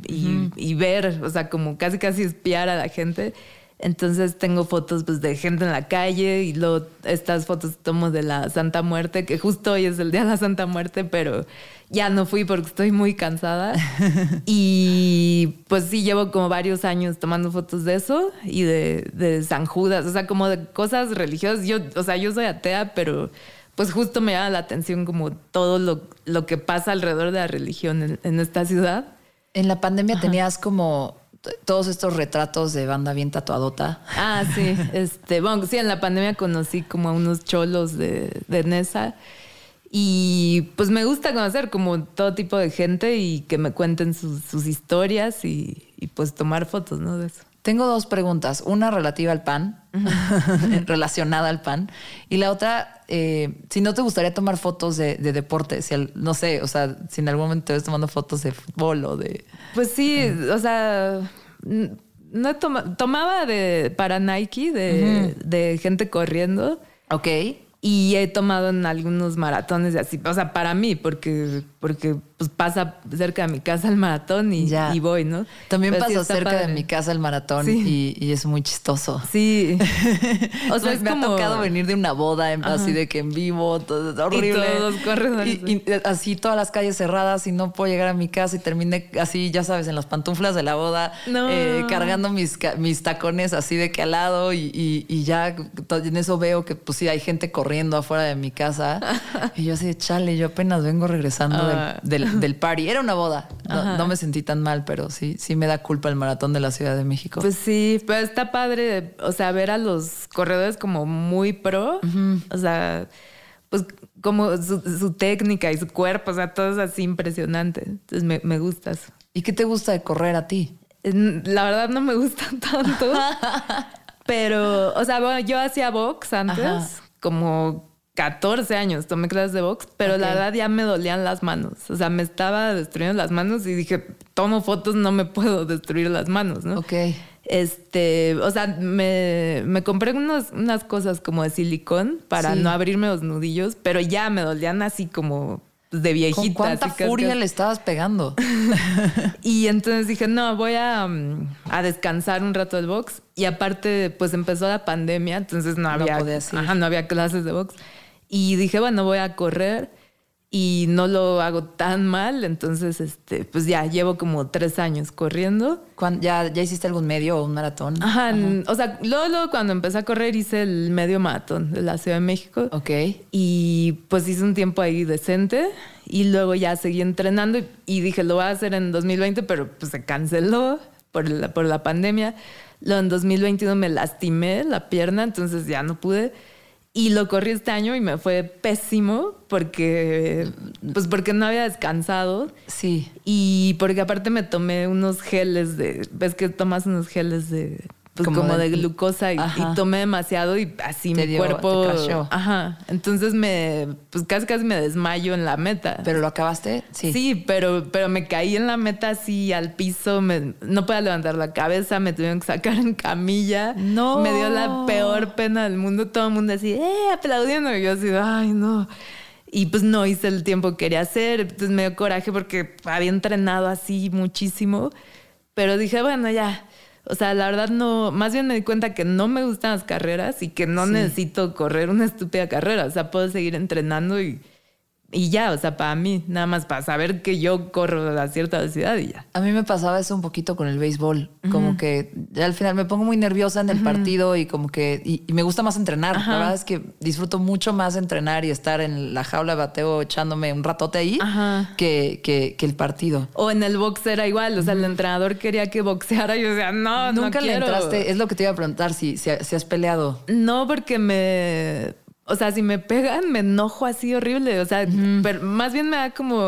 y, ver, o sea, como casi casi espiar a la gente. Entonces tengo fotos pues, de gente en la calle y luego estas fotos tomo de la Santa Muerte, que justo hoy es el día de la Santa Muerte, pero ya no fui porque estoy muy cansada. y pues sí, llevo como varios años tomando fotos de eso y de, de San Judas, o sea, como de cosas religiosas. Yo, o sea, yo soy atea, pero pues justo me llama la atención como todo lo, lo que pasa alrededor de la religión en, esta ciudad. En la pandemia tenías como todos estos retratos de banda bien tatuadota. Ah, sí. Este, bueno, sí, en la pandemia conocí como a unos cholos de, de Nesa. Y pues me gusta conocer como todo tipo de gente y que me cuenten sus, historias y, y, pues tomar fotos, ¿no? De eso. Tengo dos preguntas. Una relativa al pan, relacionada al pan. Y la otra, eh, si no te gustaría tomar fotos de, deporte, si no sé, o sea, si en algún momento te ves tomando fotos de fútbol o de... Pues sí, o sea, no tomaba de, para Nike de, de gente corriendo. Ok. Y he tomado en algunos maratones así, o sea, para mí, porque, porque pues pasa cerca de mi casa el maratón y, y voy, ¿no? También pasa cerca de mi casa el maratón y, y, es muy chistoso. Sí. o sea, me ha tocado venir de una boda así de que en vivo, todo horrible. Y todos corren. Y, así todas las calles cerradas y no puedo llegar a mi casa y terminé así, ya sabes, en las pantuflas de la boda, eh, cargando mis, mis tacones así de que al lado y, ya en eso veo que pues sí hay gente corriendo afuera de mi casa y yo así, chale, yo apenas vengo regresando del del party. Era una boda. No, me sentí tan mal, pero sí, sí me da culpa el maratón de la Ciudad de México. Pues sí, pero está padre, o sea, ver a los corredores como muy pro. O sea, pues como su, técnica y su cuerpo, o sea, todo es así impresionante. Entonces me, me gusta ¿Y qué te gusta de correr a ti? La verdad no me gusta tanto. pero, o sea, bueno, yo hacía box antes, como 14 años tomé clases de box, pero la verdad ya me dolían las manos. O sea, me estaba destruyendo las manos y dije, tomo fotos, no me puedo destruir las manos, ¿no? Ok. Este, o sea, me, me compré unos, unas cosas como de silicón para no abrirme los nudillos, pero ya me dolían así como de viejita. ¿Con cuánta furia le estabas pegando? y entonces dije, no, voy a, a, descansar un rato del box. Y aparte, pues empezó la pandemia, entonces no había, ajá, no había clases de box. Y dije, bueno, voy a correr y no lo hago tan mal. Entonces, este, pues ya llevo como tres años corriendo. ¿Ya, ¿Ya hiciste algún medio o un maratón? Ajá, o sea, luego, cuando empecé a correr hice el medio maratón de la Ciudad de México. Ok. Y pues hice un tiempo ahí decente y luego ya seguí entrenando y, dije, lo voy a hacer en 2020, pero pues se canceló por la, por la pandemia. Luego en 2021 me lastimé la pierna, entonces ya no pude. Y lo corrí este año y me fue pésimo porque, pues porque no había descansado. Sí. Y porque aparte me tomé unos geles de, ves que tomas unos geles de pues como, de, glucosa y, tomé demasiado y así mi cuerpo. Ajá. Entonces me, pues casi casi me desmayo en la meta. ¿Pero lo acabaste? Sí. Sí, pero, pero me caí en la meta así al piso, me, no podía levantar la cabeza, me tuvieron que sacar en camilla. No. Me dio la peor pena del mundo, todo el mundo así, eh, aplaudiendo. Y yo así, ay, no. Y pues no hice el tiempo que quería hacer. Entonces me dio coraje porque había entrenado así muchísimo. Pero dije, bueno, ya o sea, la verdad no, más bien me di cuenta que no me gustan las carreras y que no necesito correr una estúpida carrera. O sea, puedo seguir entrenando y y ya, o sea, para mí, nada más para saber que yo corro a cierta velocidad y ya. A mí me pasaba eso un poquito con el béisbol, como que ya al final me pongo muy nerviosa en el partido y como que y, me gusta más entrenar. La verdad es que disfruto mucho más entrenar y estar en la jaula de bateo echándome un ratote ahí que, que, el partido. O en el box era igual, o sea, el entrenador quería que boxeara y yo decía, no, nunca no le entraste. Es lo que te iba a preguntar si, si has peleado. No, porque me o sea, si me pegan, me enojo así horrible. O sea, pero más bien me da como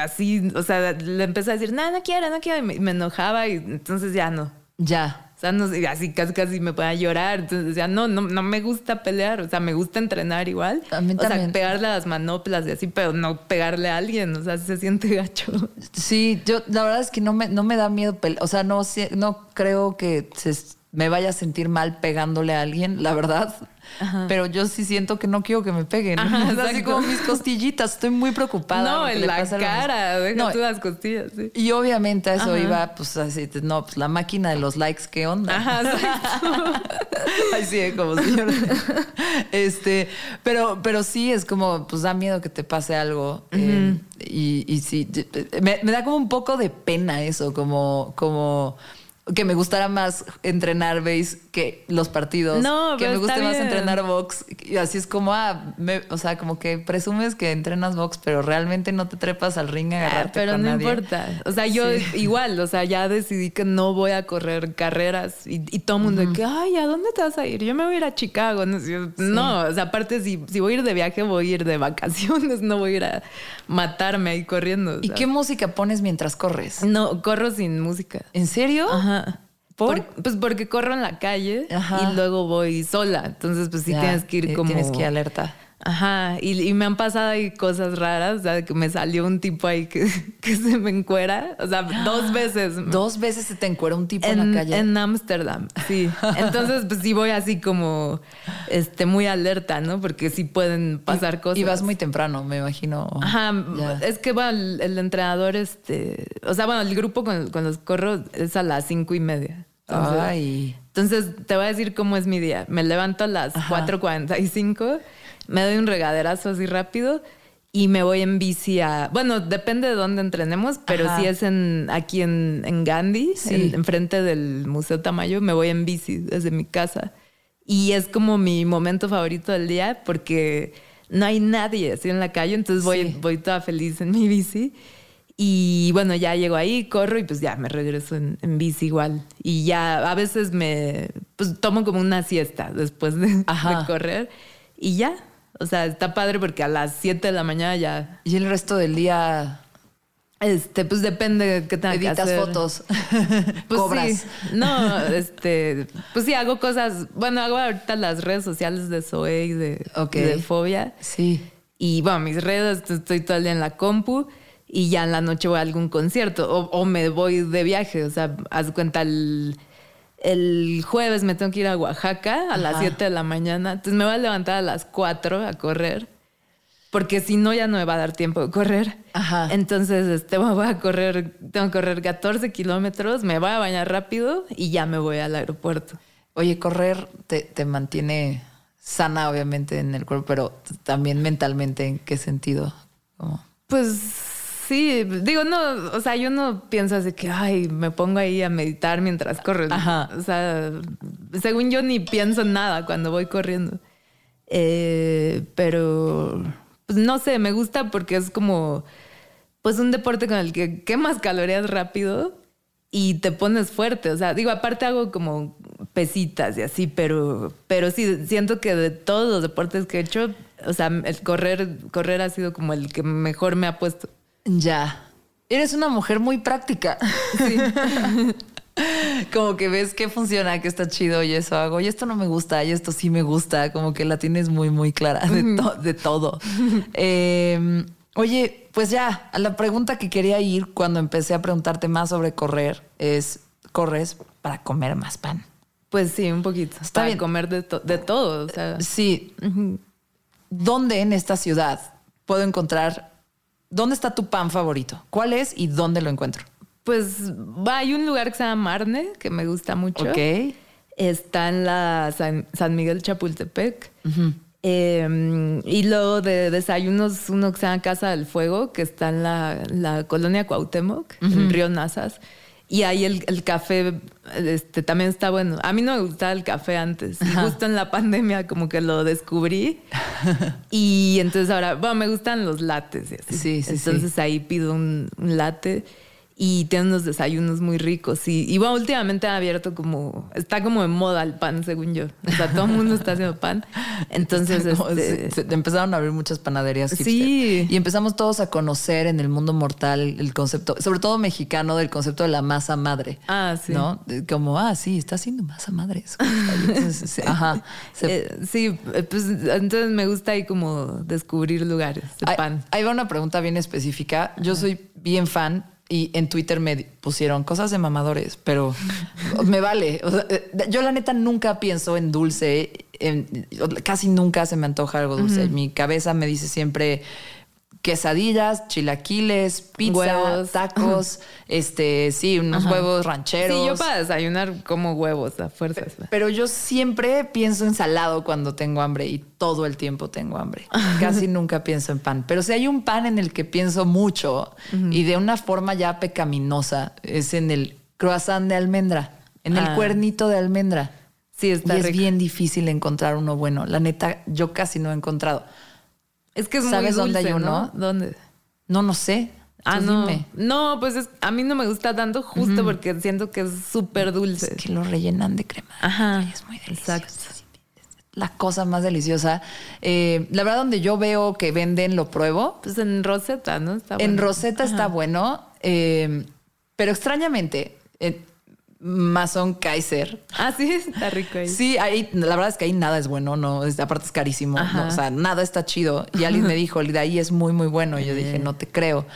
así. O sea, le empecé a decir, no, no quiero, no quiero. Y me, enojaba y entonces ya no. Ya. O sea, no, así casi casi me podía llorar. Entonces decía, no, no, no me gusta pelear. O sea, me gusta entrenar igual. A mí o sea, pegarle a las manoplas y así, pero no pegarle a alguien. O sea, se siente gacho. Sí, yo la verdad es que no me, no me da miedo pelear. O sea, no, no creo que me vaya a sentir mal pegándole a alguien, la verdad. Pero yo sí siento que no quiero que me peguen. así como mis costillitas. Estoy muy preocupada. No, en la cara. Deja tú las costillas. Y obviamente a eso iba, pues así, no, pues la máquina de los likes, ¿qué onda? Ajá, Así es como señor. este, pero, pero sí es como, pues da miedo que te pase algo. Eh, y, y sí, me, me da como un poco de pena eso, como, como que me gustara más entrenar base que los partidos. No, que me guste más entrenar box. Y así es como, ah, o sea, como que presumes que entrenas box, pero realmente no te trepas al ring a ah, agarrarte Pero no importa. O sea, yo igual, o sea, ya decidí que no voy a correr carreras y, todo el mundo de que, ay, ¿a dónde te vas a ir? Yo me voy a ir a Chicago. No, o sea, aparte, si, si voy a ir de viaje, voy a ir de vacaciones, no voy a ir a matarme ahí corriendo. ¿Y qué música pones mientras corres? No, corro sin música. ¿En serio? Ajá. ¿Por? pues porque corro en la calle y luego voy sola. Entonces, pues sí tienes que ir como. Tienes que ir alerta. Ajá, y, me han pasado ahí cosas raras, o sea, que me salió un tipo ahí que, que se me encuera, o sea, dos veces. Dos veces se te encuera un tipo en, la calle. En Ámsterdam, sí. Entonces, pues sí voy así como, este, muy alerta, ¿no? Porque sí pueden pasar cosas. Y vas muy temprano, me imagino. Ajá, es que, bueno, el, entrenador, este, o sea, bueno, el grupo con, los corros es a las cinco y media. Ay. Entonces, te voy a decir cómo es mi día. Me levanto a las 4.45 me doy un regaderazo así rápido y me voy en bici a. Bueno, depende de dónde entrenemos, pero si es en aquí en, en Gandhi, enfrente del Museo Tamayo, me voy en bici desde mi casa. Y es como mi momento favorito del día porque no hay nadie así en la calle, entonces voy, voy toda feliz en mi bici. Y bueno, ya llego ahí, corro y pues ya me regreso en, bici igual. Y ya a veces me pues tomo como una siesta después de, de correr y ya, o sea, está padre porque a las 7 de la mañana ya. Y el resto del día. Este, pues depende de qué tenga Editas que hacer. fotos. Pues Cobras. No, este, pues sí, hago cosas. Bueno, hago ahorita las redes sociales de Zoe y de, de Fobia. Sí. Y bueno, mis redes, estoy todo el día en la compu y ya en la noche voy a algún concierto o, o me voy de viaje. O sea, haz cuenta el el jueves me tengo que ir a Oaxaca a las 7 de la mañana. Entonces me voy a levantar a las 4 a correr. Porque si no, ya no me va a dar tiempo de correr. Ajá. Entonces, este, voy a correr, tengo que correr 14 kilómetros, me voy a bañar rápido y ya me voy al aeropuerto. Oye, correr te, te mantiene sana, obviamente, en el cuerpo, pero también mentalmente, ¿en qué sentido? Pues Sí, digo, no, o sea, yo no pienso así que, ay, me pongo ahí a meditar mientras corro. Ajá. O sea, según yo ni pienso en nada cuando voy corriendo. Eh, pero, pues no sé, me gusta porque es como, pues un deporte con el que quemas calorías rápido y te pones fuerte. O sea, digo, aparte hago como pesitas y así, pero, pero sí, siento que de todos los deportes que he hecho, o sea, el correr, correr ha sido como el que mejor me ha puesto. Ya. Eres una mujer muy práctica. Sí. como que ves que funciona, que está chido y eso hago. Y esto no me gusta, y esto sí me gusta. Como que la tienes muy, muy clara de, todo. Em, oye, pues ya, a la pregunta que quería ir cuando empecé a preguntarte más sobre correr es: ¿corres para comer más pan? Pues sí, un poquito. Está bien. comer de, de todo. O sea. Sí. ¿Dónde en esta ciudad puedo encontrar ¿Dónde está tu pan favorito? ¿Cuál es y dónde lo encuentro? Pues hay un lugar que se llama Marne, que me gusta mucho. Ok. Está en la San, Miguel Chapultepec. Eh, y luego de desayunos, uno que se llama Casa del Fuego, que está en la, la colonia Cuauhtémoc, en Río Nazas. Y ahí el, el, café este, también está bueno. A mí no me gustaba el café antes. Y justo en la pandemia como que lo descubrí. y entonces ahora, bueno, me gustan los lates. Y así. Sí, sí, entonces sí. ahí pido un, un latte y tiene unos desayunos muy ricos. Y, y, bueno, últimamente ha abierto como, está como de moda el pan, según yo. O sea, todo el mundo está haciendo pan. Entonces, este... se, se empezaron a abrir muchas panaderías. Hipster. Sí. Y empezamos todos a conocer en el mundo mortal el concepto, sobre todo mexicano, del concepto de la masa madre. Ah, sí. ¿No? Como, ah, sí, está haciendo masa madre. Entonces, sí, ajá. Se... Eh, sí, pues entonces me gusta ahí como descubrir lugares de ahí, pan. Ahí va una pregunta bien específica. Yo soy bien fan y en Twitter me pusieron cosas de mamadores, pero me vale. O sea, yo la neta nunca pienso en dulce, en, casi nunca se me antoja algo dulce. Uh -huh. Mi cabeza me dice siempre quesadillas, chilaquiles, pizza, huevos. tacos, este, sí, unos Ajá. huevos rancheros. Sí, yo para desayunar como huevos a fuerzas. Pero yo siempre pienso en salado cuando tengo hambre y todo el tiempo tengo hambre. Casi nunca pienso en pan. Pero si hay un pan en el que pienso mucho uh -huh. y de una forma ya pecaminosa, es en el croissant de almendra, en el ah. cuernito de almendra. Sí, está y rico. es bien difícil encontrar uno bueno. La neta, yo casi no he encontrado. Es que es ¿Sabes muy dulce, dónde hay uno? ¿no? ¿Dónde? No, no sé. Ah, Tú no. dime. No, pues es, a mí no me gusta tanto justo uh -huh. porque siento que es súper dulce. Es que lo rellenan de crema. Ajá. Y es muy delicioso. Exacto. La cosa más deliciosa. Eh, la verdad, donde yo veo que venden, lo pruebo. Pues en Rosetta, ¿no? Está bueno. En Rosetta Ajá. está bueno. Eh, pero extrañamente, eh, Mason Kaiser. Ah, sí, está rico ahí. Sí, ahí, la verdad es que ahí nada es bueno, no, es, aparte es carísimo, no, o sea, nada está chido. Y alguien me dijo, de ahí es muy, muy bueno. Y yo dije, no te creo.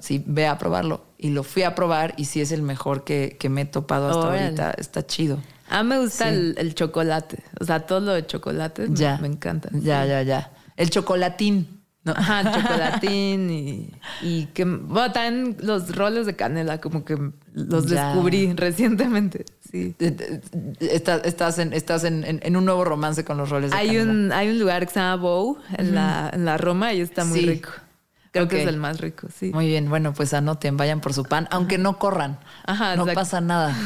Sí, ve a probarlo. Y lo fui a probar y sí es el mejor que, que me he topado hasta oh, ahorita. Está chido. Ah, me gusta sí. el, el, chocolate. O sea, todo lo de chocolate ya. me, me encanta. Ya, sí. ya, ya. El chocolatín. No. Ajá, chocolatín y, y que, bueno, también los roles de canela, como que los ya. descubrí recientemente. Sí. Estás, estás, en, estás en, en, en, un nuevo romance con los roles de hay canela. Un, hay un lugar que se llama Bow en, uh -huh. la, en la Roma y está muy sí. rico. Creo okay. que es el más rico, sí. Muy bien, bueno, pues anoten, vayan por su pan, aunque no corran. Ajá, no exacto. pasa nada.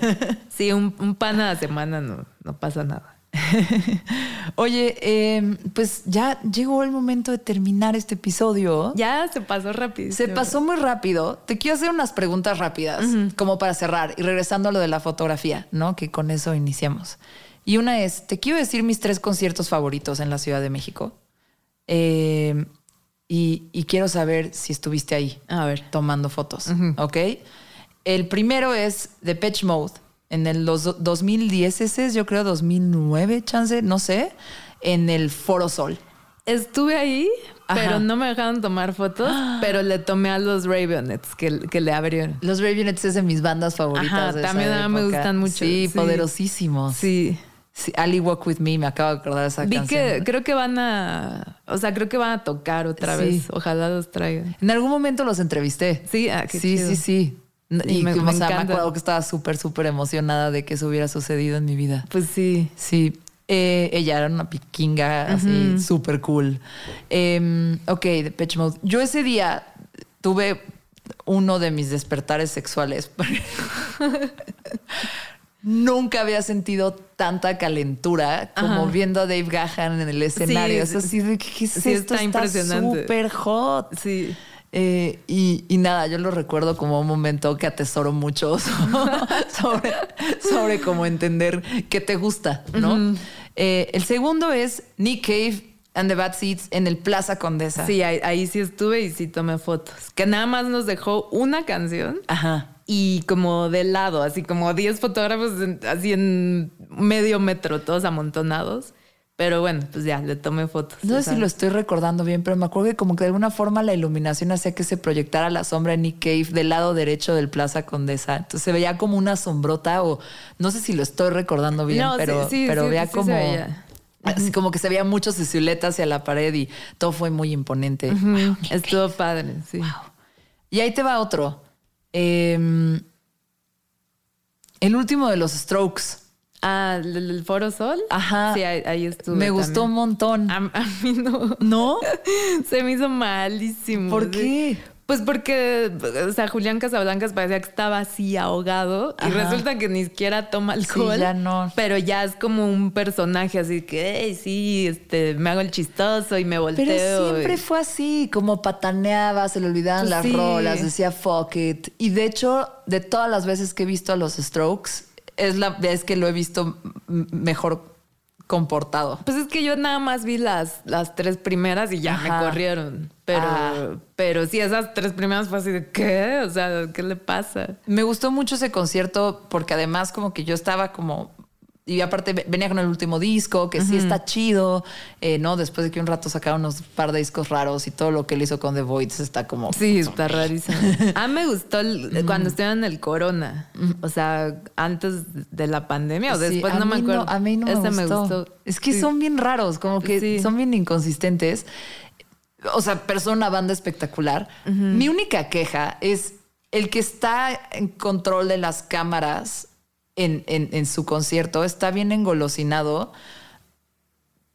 sí, un, un, pan a la semana no, no pasa nada. Oye, eh, pues ya llegó el momento de terminar este episodio. Ya se pasó rápido. Se pasó muy rápido. Te quiero hacer unas preguntas rápidas, uh -huh. como para cerrar y regresando a lo de la fotografía, ¿no? Que con eso iniciamos. Y una es, te quiero decir mis tres conciertos favoritos en la Ciudad de México. Eh, y, y, quiero saber si estuviste ahí. A ver. Tomando fotos. Uh -huh. ¿Ok? El primero es The Pitch Mode en el los 2010 ese, yo creo 2009, chance, no sé, en el Foro Sol. Estuve ahí, Ajá. pero no me dejaron tomar fotos, pero le tomé a los Ravionets que, que le abrieron. Los Ravionets es de mis bandas favoritas. Ajá, de también esa me gustan mucho. Sí, sí. poderosísimos. Sí. sí. Ali Walk With Me, me acabo de acordar de esa Vi canción. que creo que van a, o sea, creo que van a tocar otra Sí. vez. Ojalá los traigan. En algún momento los entrevisté. Sí, ah, qué sí, chido. sí, sí. Y me- me, me o sea, me acuerdo que estaba súper, súper emocionada de que eso hubiera sucedido en mi vida. Pues sí. Sí. Eh, ella era una piquinga así, súper cool. Eh, ok, de Pitch Mode. Yo ese día tuve uno de mis despertares sexuales. Nunca había sentido tanta calentura como Ajá. viendo a Dave Gahan en el escenario. Sí, es así de ¿qué es sí, esto? está impresionante. Súper hot. Sí. Eh, y, y nada, yo lo recuerdo como un momento que atesoro mucho sobre, sobre cómo entender qué te gusta, ¿no? Eh, el segundo es Nick Cave and the Bad Seeds en el Plaza Condesa. Sí, ahí, ahí sí estuve y sí tomé fotos. Que nada más nos dejó una canción Ajá. y como de lado, así como 10 fotógrafos así en medio metro, todos amontonados. Pero bueno, pues ya, le tomé fotos. No sé si lo estoy recordando bien, pero me acuerdo que como que de alguna forma la iluminación hacía que se proyectara la sombra de Nick Cave del lado derecho del Plaza Condesa. Entonces se veía como una sombrota o no sé si lo estoy recordando bien, No, pero, sí, pero sí, veía como... veía. Así como que se veía mucho su silueta hacia la pared y todo fue muy imponente. Estuvo padre, sí. Y ahí te va otro. Eh, el último de los Strokes. Ah, ¿el, Foro Sol. Ajá. Sí, ahí, ahí estuve. Me gustó un montón. A, a mí no. ¿No? Se me hizo malísimo. ¿Por Sí. qué? Pues porque, o sea, Julián Casablancas parecía que estaba así ahogado y resulta que ni siquiera toma alcohol. ya no. Pero ya es como un personaje así que, "Ey, sí, este, me hago el chistoso y me volteo. Pero siempre y- fue así, como pataneaba, se le olvidaban Pues las sí. rolas, decía fuck it. Y de hecho, de todas las veces que he visto a los Strokes, es la vez que lo he visto mejor comportado. Pues es que yo nada más vi las, las tres primeras y ya Ajá. me corrieron. Pero, Ah. pero sí, esas tres primeras fue así de, ¿qué? O sea, ¿qué le pasa? Me gustó mucho ese concierto porque además como que yo estaba como... Y aparte ve- venía con el último disco, que sí está chido, eh, ¿no? Después de que un rato sacaron unos par de discos raros y todo lo que él hizo con The Voids está como... Sí, está rarísimo. A mí me gustó el- cuando estuvieron en el Corona. O sea, antes de la pandemia o después, no me acuerdo. a mí no me Ese gustó. Es que Sí. son bien raros, como que Sí. son bien inconsistentes. O sea, pero son una banda espectacular. Mi única queja es el que está en control de las cámaras en, en- en su concierto está bien engolosinado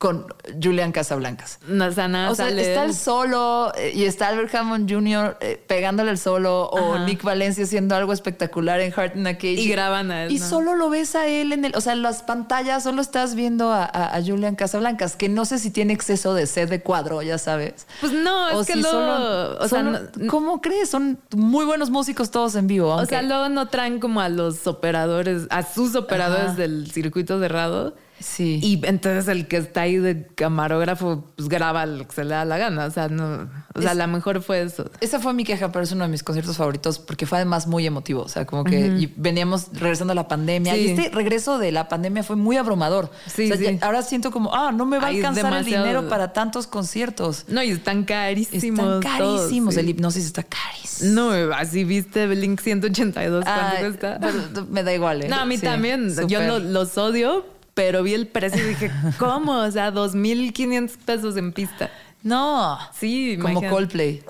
con Julian Casablancas. No, o sea, nada O sea, sale está el solo eh, y está Albert Hammond Jr. eh, pegándole el solo o. Nick Valencia haciendo algo espectacular en Heart in a Cage. Y graban a él, Y ¿no? solo lo ves a él en el, o sea, en las pantallas solo estás viendo a, a- a Julian Casablancas, que no sé si tiene exceso de sed de cuadro, ya sabes. Pues no, es O que si luego, solo- o sea, solo- no- ¿cómo crees? Son muy buenos músicos todos en vivo. O sea, luego no traen como a los operadores, a sus operadores Ajá. del circuito cerrado. Sí. Y entonces el que está ahí de camarógrafo, pues graba lo que se le da la gana. O sea, no. O sea, Es- la mejor fue eso. Esa fue mi queja, pero es uno de mis conciertos favoritos porque fue además muy emotivo. O sea, como que y veníamos regresando a la pandemia Sí. y este regreso de la pandemia fue muy abrumador. Sí, O sea, sí. ya- ahora siento como, ah, no me va Ay, a alcanzar el dinero para tantos conciertos. No, y están carísimos. Están carísimos. El hipnosis está carísimo. No, así viste Blink 182 cuánto Ay, cuesta. pero me da igual. ¿eh? No, a mí también. Yo lo- los odio, pero vi el precio y dije, ¿cómo? O sea, 2.500 pesos en pista. No. Sí, Como imagínate. Coldplay.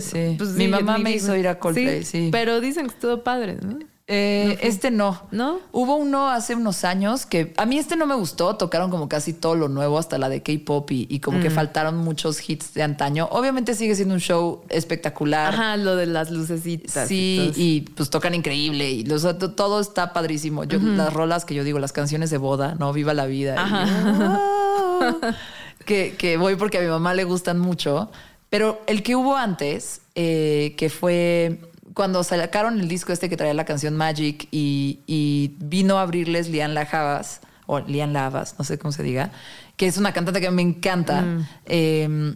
Sí. pues Mi mamá me hizo ir a Coldplay, sí. Pero dicen que estuvo padre, ¿no? Eh, este no. ¿No? Hubo uno hace unos años que a mí este no me gustó. Tocaron como casi todo lo nuevo, hasta la de K-pop y, y como que faltaron muchos hits de antaño. Obviamente sigue siendo un show espectacular. Ajá, lo de las lucecitas. Sí, y pues tocan increíble y los- todo está padrísimo. Yo, Las rolas que yo digo, las canciones de boda, ¿no? Viva la vida. y- que, que voy porque a mi mamá le gustan mucho. Pero el que hubo antes, eh, que fue cuando sacaron el disco este que traía la canción Magic y, y vino a abrirles Lian Lajavas, o Lian Lavas, no sé cómo se diga, que es una cantante que me encanta. Eh,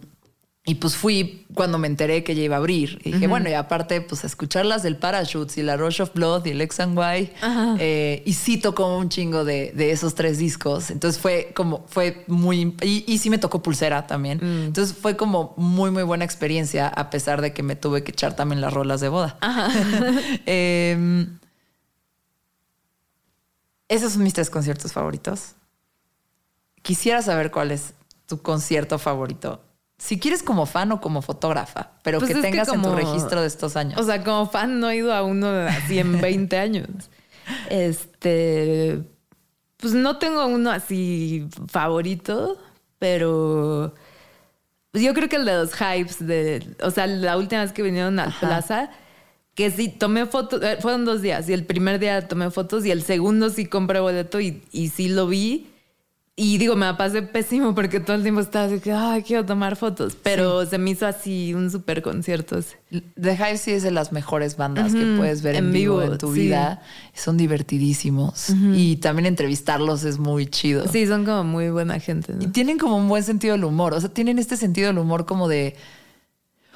y pues fui cuando me enteré que ella iba a abrir. Y dije, bueno, y aparte, pues a escuchar las del Parachutes y la Rush of Blood y el X and Y. eh, y sí tocó un chingo de, de esos tres discos. Entonces fue como, fue muy. Y, y sí me tocó pulsera también. Entonces fue como muy, muy buena experiencia, a pesar de que me tuve que echar también las rolas de boda. Em, esos son mis tres conciertos favoritos. Quisiera saber cuál es tu concierto favorito. Si quieres como fan o como fotógrafa, pero Pues que tengas en tu como- registro de estos años. O sea, como fan no he ido a uno de así en 20 años. Este, pues no tengo uno así favorito, pero pues yo creo que el de los hypes de, o sea, la última vez que vinieron a Plaza, que sí tomé fotos, eh, fueron dos días y el primer día tomé fotos y el segundo sí compré boleto y, y sí lo vi. Y digo, me la pasé pésimo porque todo el tiempo estaba así que, ay, quiero tomar fotos. Pero se me hizo así un súper concierto. The Hive sí es de las mejores bandas que puedes ver en, en vivo, vivo, en tu sí. vida. Son divertidísimos. Y también entrevistarlos es muy chido. Sí, son como muy buena gente. ¿no? Y tienen como un buen sentido del humor. O sea, tienen este sentido del humor como de.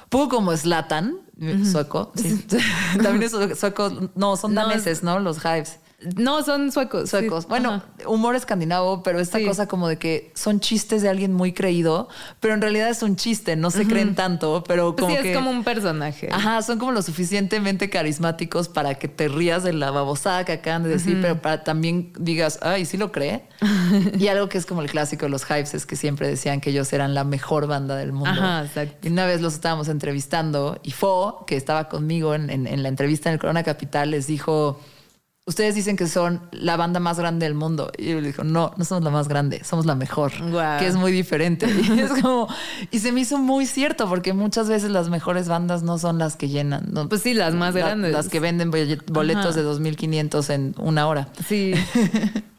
Un poco como Slatan, sueco. Sí. También es sueco. No, son daneses, ¿no? Los Hives. No, son suecos. sí. Suecos. Bueno, Ajá. humor escandinavo, pero esta Sí. cosa como de que son chistes de alguien muy creído, pero en realidad es un chiste, no se creen tanto, pero Pues como sí, que. es como un personaje. Ajá, son como lo suficientemente carismáticos para que te rías de la babosada que acaban de decir, pero para también digas, ay, sí lo cree. y algo que es como el clásico de los Hypes es que siempre decían que ellos eran la mejor banda del mundo. Ajá, exacto. Y una vez los estábamos entrevistando y Fo, que estaba conmigo en, en- en la entrevista en el Corona Capital, les dijo, ustedes dicen que son la banda más grande del mundo. Y yo le digo, no, no somos la más grande, somos la mejor, que es muy diferente. Y es como, y se me hizo muy cierto, porque muchas veces las mejores bandas no son las que llenan. ¿no? Pues sí, las más La- grandes. Las que venden boletos Ajá. de 2.500 en una hora. Sí.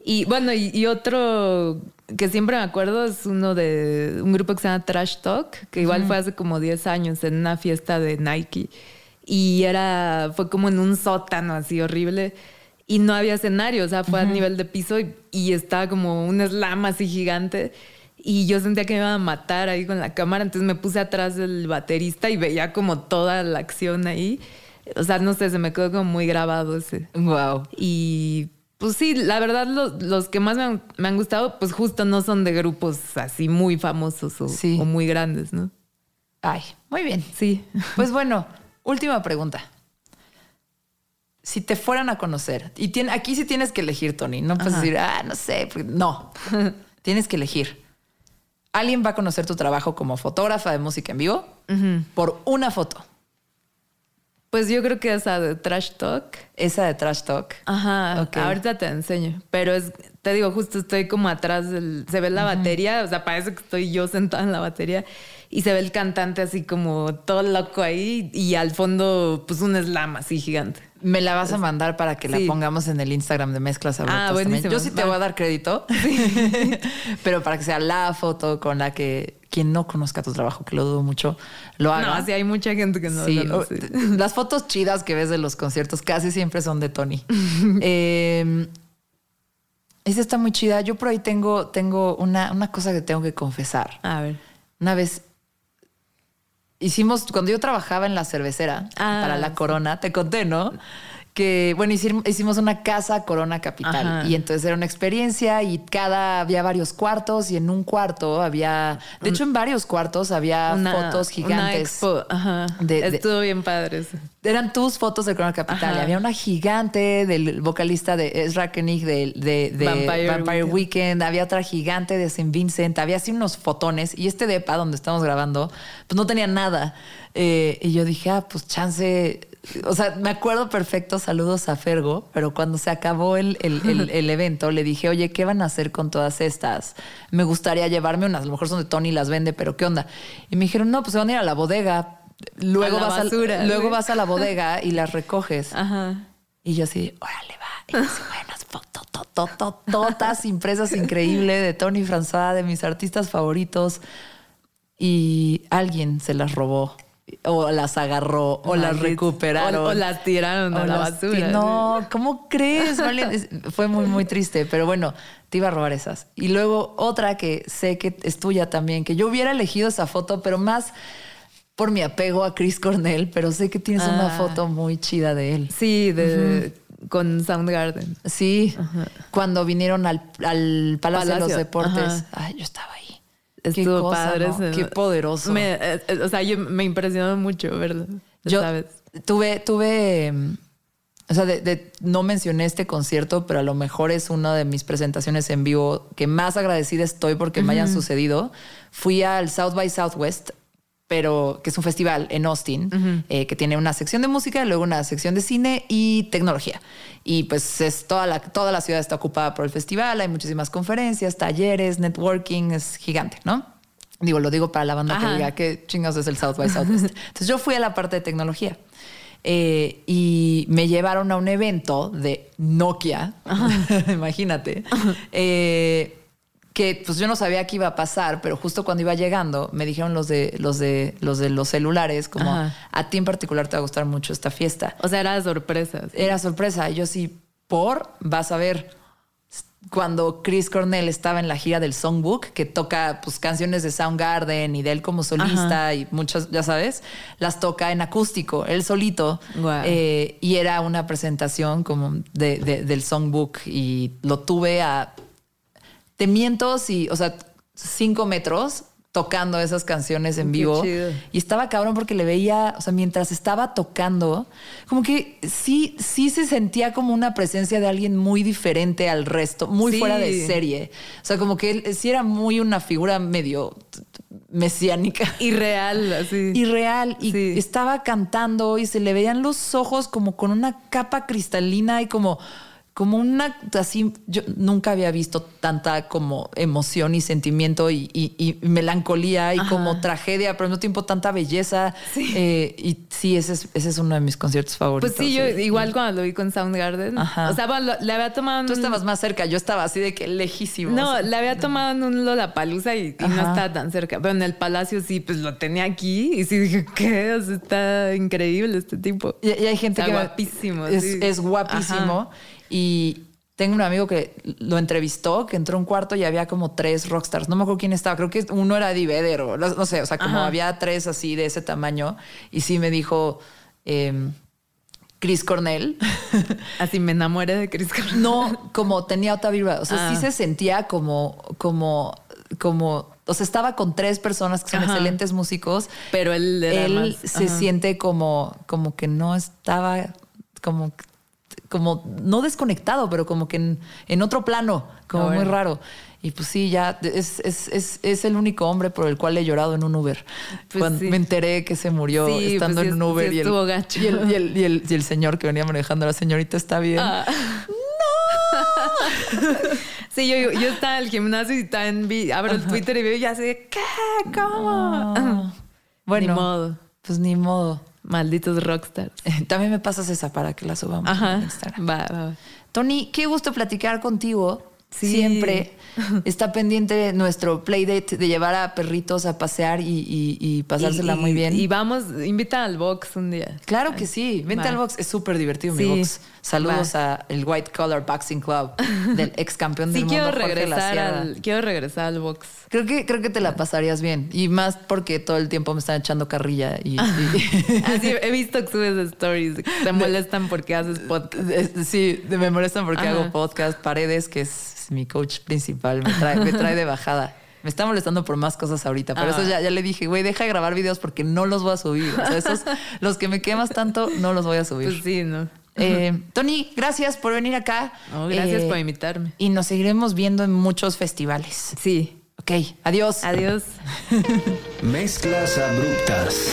y bueno, y, y otro que siempre me acuerdo es uno de un grupo que se llama Trash Talk, que igual fue hace como 10 años en una fiesta de Nike. Y era, fue como en un sótano así horrible. Y no había escenario, o sea, fue a nivel de piso y, y estaba como un slam así gigante. Y yo sentía que me iban a matar ahí con la cámara, entonces me puse atrás del baterista y veía como toda la acción ahí. O sea, no sé, se me quedó como muy grabado ese. Wow. Y pues sí, la verdad los, los que más me han, me han gustado, pues justo no son de grupos así muy famosos o, Sí. o muy grandes, ¿no? Ay, muy bien. Sí. Pues bueno, última pregunta. Si te fueran a conocer, y tiene, aquí sí tienes que elegir, Tony, no puedes decir, ah, no sé, no, tienes que elegir. Alguien va a conocer tu trabajo como fotógrafa de música en vivo por una foto. Pues yo creo que esa de Trash Talk. Esa de Trash Talk. Ajá, Ok. ahorita te enseño. Pero es, te digo, justo estoy como atrás del. Se ve la batería, o sea, parece que estoy yo sentada en la batería y se ve el cantante así como todo loco ahí y al fondo, pues un slam así gigante. Me la vas a mandar para que la Sí. pongamos en el Instagram de Mezclas Abruptas Ah, buenísimo. Yo sí te voy a dar crédito, pero para que sea la foto con la que quien no conozca tu trabajo, que lo dudo mucho, lo haga. No, así hay mucha gente que no Sí, no o- sé. las fotos chidas que ves de los conciertos casi siempre son de Tony. Eh, esa está muy chida. Yo por ahí tengo, tengo una, una cosa que tengo que confesar. A ver. Una vez hicimos, cuando yo trabajaba en la cervecera Ah, para la sí. Corona, te conté, ¿no? Que bueno, hicim- hicimos una casa Corona Capital Ajá. y entonces era una experiencia y cada había varios cuartos y en un cuarto había, de hecho en varios cuartos había fotos Una gigantes. expo. Ajá. de- de- Estuvo bien padre eso. eran tus fotos de Corona Capital. Ajá. Y había una gigante del vocalista de Ezra Koenig de, de- de Vampire Vampire, Weekend. Weekend. Había otra gigante de St. Vincent. Había así unos fotones. Y este depa donde estamos grabando, pues no tenía nada. Eh, y yo dije, ah, pues chance. O sea, me acuerdo perfecto, saludos a Fergo, pero cuando se acabó el, el- el- el evento, le dije, oye, ¿qué van a hacer con todas estas? Me gustaría llevarme unas, a lo mejor son de Tony y las vende, pero ¿qué onda? Y me dijeron, no, pues se van a ir a la bodega. Luego, A la vas, basura, a, luego ¿sí? vas a la bodega y las recoges. Ajá. Y yo así, órale, va. Y así, buenas fotos, tototototas impresas increíble de Tony François, de mis artistas favoritos. Y alguien se las robó, o las agarró, o las recuperaron. O, o las tiraron a O la las basura. No, ¿cómo crees? Fue muy, muy triste, pero bueno, te iba a robar esas. Y luego otra que sé que es tuya también, que yo hubiera elegido esa foto, pero más por mi apego a Chris Cornell, pero sé que tienes una Ah. foto muy chida de él. Sí, de, con Soundgarden. Sí, cuando vinieron al, al Palacio, de los Deportes. Ay, yo estaba ahí. Estuvo cosa, padre. Qué poderoso. Me- eh, eh, o sea, yo, me impresionó mucho, ¿verdad? Yo ¿Sabes? tuve, tuve, o sea, de- de- no mencioné este concierto, pero a lo mejor es una de mis presentaciones en vivo que más agradecida estoy porque me hayan sucedido. Fui al South by Southwest, pero que es un festival en Austin, eh, que tiene una sección de música, luego una sección de cine y tecnología. Y pues es toda la, toda la ciudad está ocupada por el festival, hay muchísimas conferencias, talleres, networking, es gigante, ¿no? Digo, lo digo para la banda que diga qué chingados es el South by Southwest. Entonces yo fui a la parte de tecnología. eh, y me llevaron a un evento de Nokia, imagínate, eh, que pues yo no sabía qué iba a pasar, pero justo cuando iba llegando me dijeron los de los de los de los celulares como Ajá. a ti en particular te va a gustar mucho esta fiesta. O sea, era sorpresa. sí. Era sorpresa. Y yo sí, por, vas a ver. Cuando Chris Cornell estaba en la gira del Songbook, que toca pues, canciones de Soundgarden y de él como solista y muchas, ya sabes, las toca en acústico, él solito. Eh, y era una presentación como de, de- del Songbook y lo tuve a, te miento, si, o sea, cinco metros tocando esas canciones en vivo. Y estaba cabrón porque le veía, o sea, mientras estaba tocando, como que sí, sí se sentía como una presencia de alguien muy diferente al resto, muy Sí. fuera de serie. O sea, como que él sí era muy una figura medio mesiánica. Irreal, así. Irreal y Sí. estaba cantando y se le veían los ojos como con una capa cristalina y como como una, así, yo nunca había visto tanta como emoción y sentimiento y, y- y melancolía y como tragedia, pero al mismo tiempo tanta belleza. Eh, y sí, ese es, ese es uno de mis conciertos favoritos. Pues sí, yo igual cuando lo vi con Soundgarden. Ajá. O sea, bueno, le había tomado. Tú estabas más cerca, yo estaba así de que lejísimo. No, le había tomado en un Lollapalooza y, y no estaba tan cerca. Pero en el Palacio sí, pues lo tenía aquí y sí dije, ¿qué? O sea, está increíble este tipo. Y, y hay gente Está que guapísimo, Es, sí. es guapísimo. Ajá. Y tengo un amigo que lo entrevistó, que entró a un cuarto y había como tres rockstars. No me acuerdo quién estaba. Creo que uno era Vedder o no sé. O sea, como Ajá. había tres así de ese tamaño. Y sí me dijo em, Chris Cornell. Así me enamoré de Chris Cornell. no como tenía otra vibra. O sea, sí Ah. se sentía como, como, como. O sea, estaba con tres personas que son Ajá. excelentes músicos. Pero él él se siente como, como que no estaba como, como no desconectado, pero como que en, en otro plano, como muy raro. Y pues sí, ya es, es, es, es el único hombre por el cual he llorado en un Uber. Pues Cuando sí. me enteré que se murió Sí, estando pues en sí un Uber y, el, gacho. y, el, y, el, y el- y el señor que venía manejando, la señorita está bien. Ah. Sí, yo, yo, estaba en el gimnasio y estaba en vi- abro el Twitter y veo y ya sé, ¿qué? ¿Cómo? Ah. Bueno, Ni modo. pues ni modo. Malditos rockstars. También me pasas esa para que la subamos Ajá. en Instagram. Va, va, va. Tony, qué gusto platicar contigo. Sí. Siempre está pendiente nuestro playdate de llevar a perritos a pasear y, y- y pasársela Y- muy bien. Y vamos, invita al box un día. claro que sí. Vente Va. al box. Es súper divertido mi box. Saludos Va. a el White Collar Boxing Club del ex campeón del Sí, mundo. quiero regresar, al, quiero regresar al box. Creo que, creo que te la pasarías bien. Y más porque todo el tiempo me están echando carrilla. Y, y- Así, he visto que subes stories. Te molestan porque haces podcast. Sí, me molestan porque Ajá. hago podcast. Paredes, que es mi coach principal, me trae, me trae de bajada. Me está molestando por más cosas ahorita. Por Ah. eso ya, ya le dije, güey, deja de grabar videos porque no los voy a subir. O sea, esos, los que me quemas tanto, no los voy a subir. Pues sí, ¿no? Eh, Tony, gracias por venir acá. No, gracias Eh, por invitarme. Y nos seguiremos viendo en muchos festivales. Sí. Ok, adiós. Adiós. Mezclas abruptas.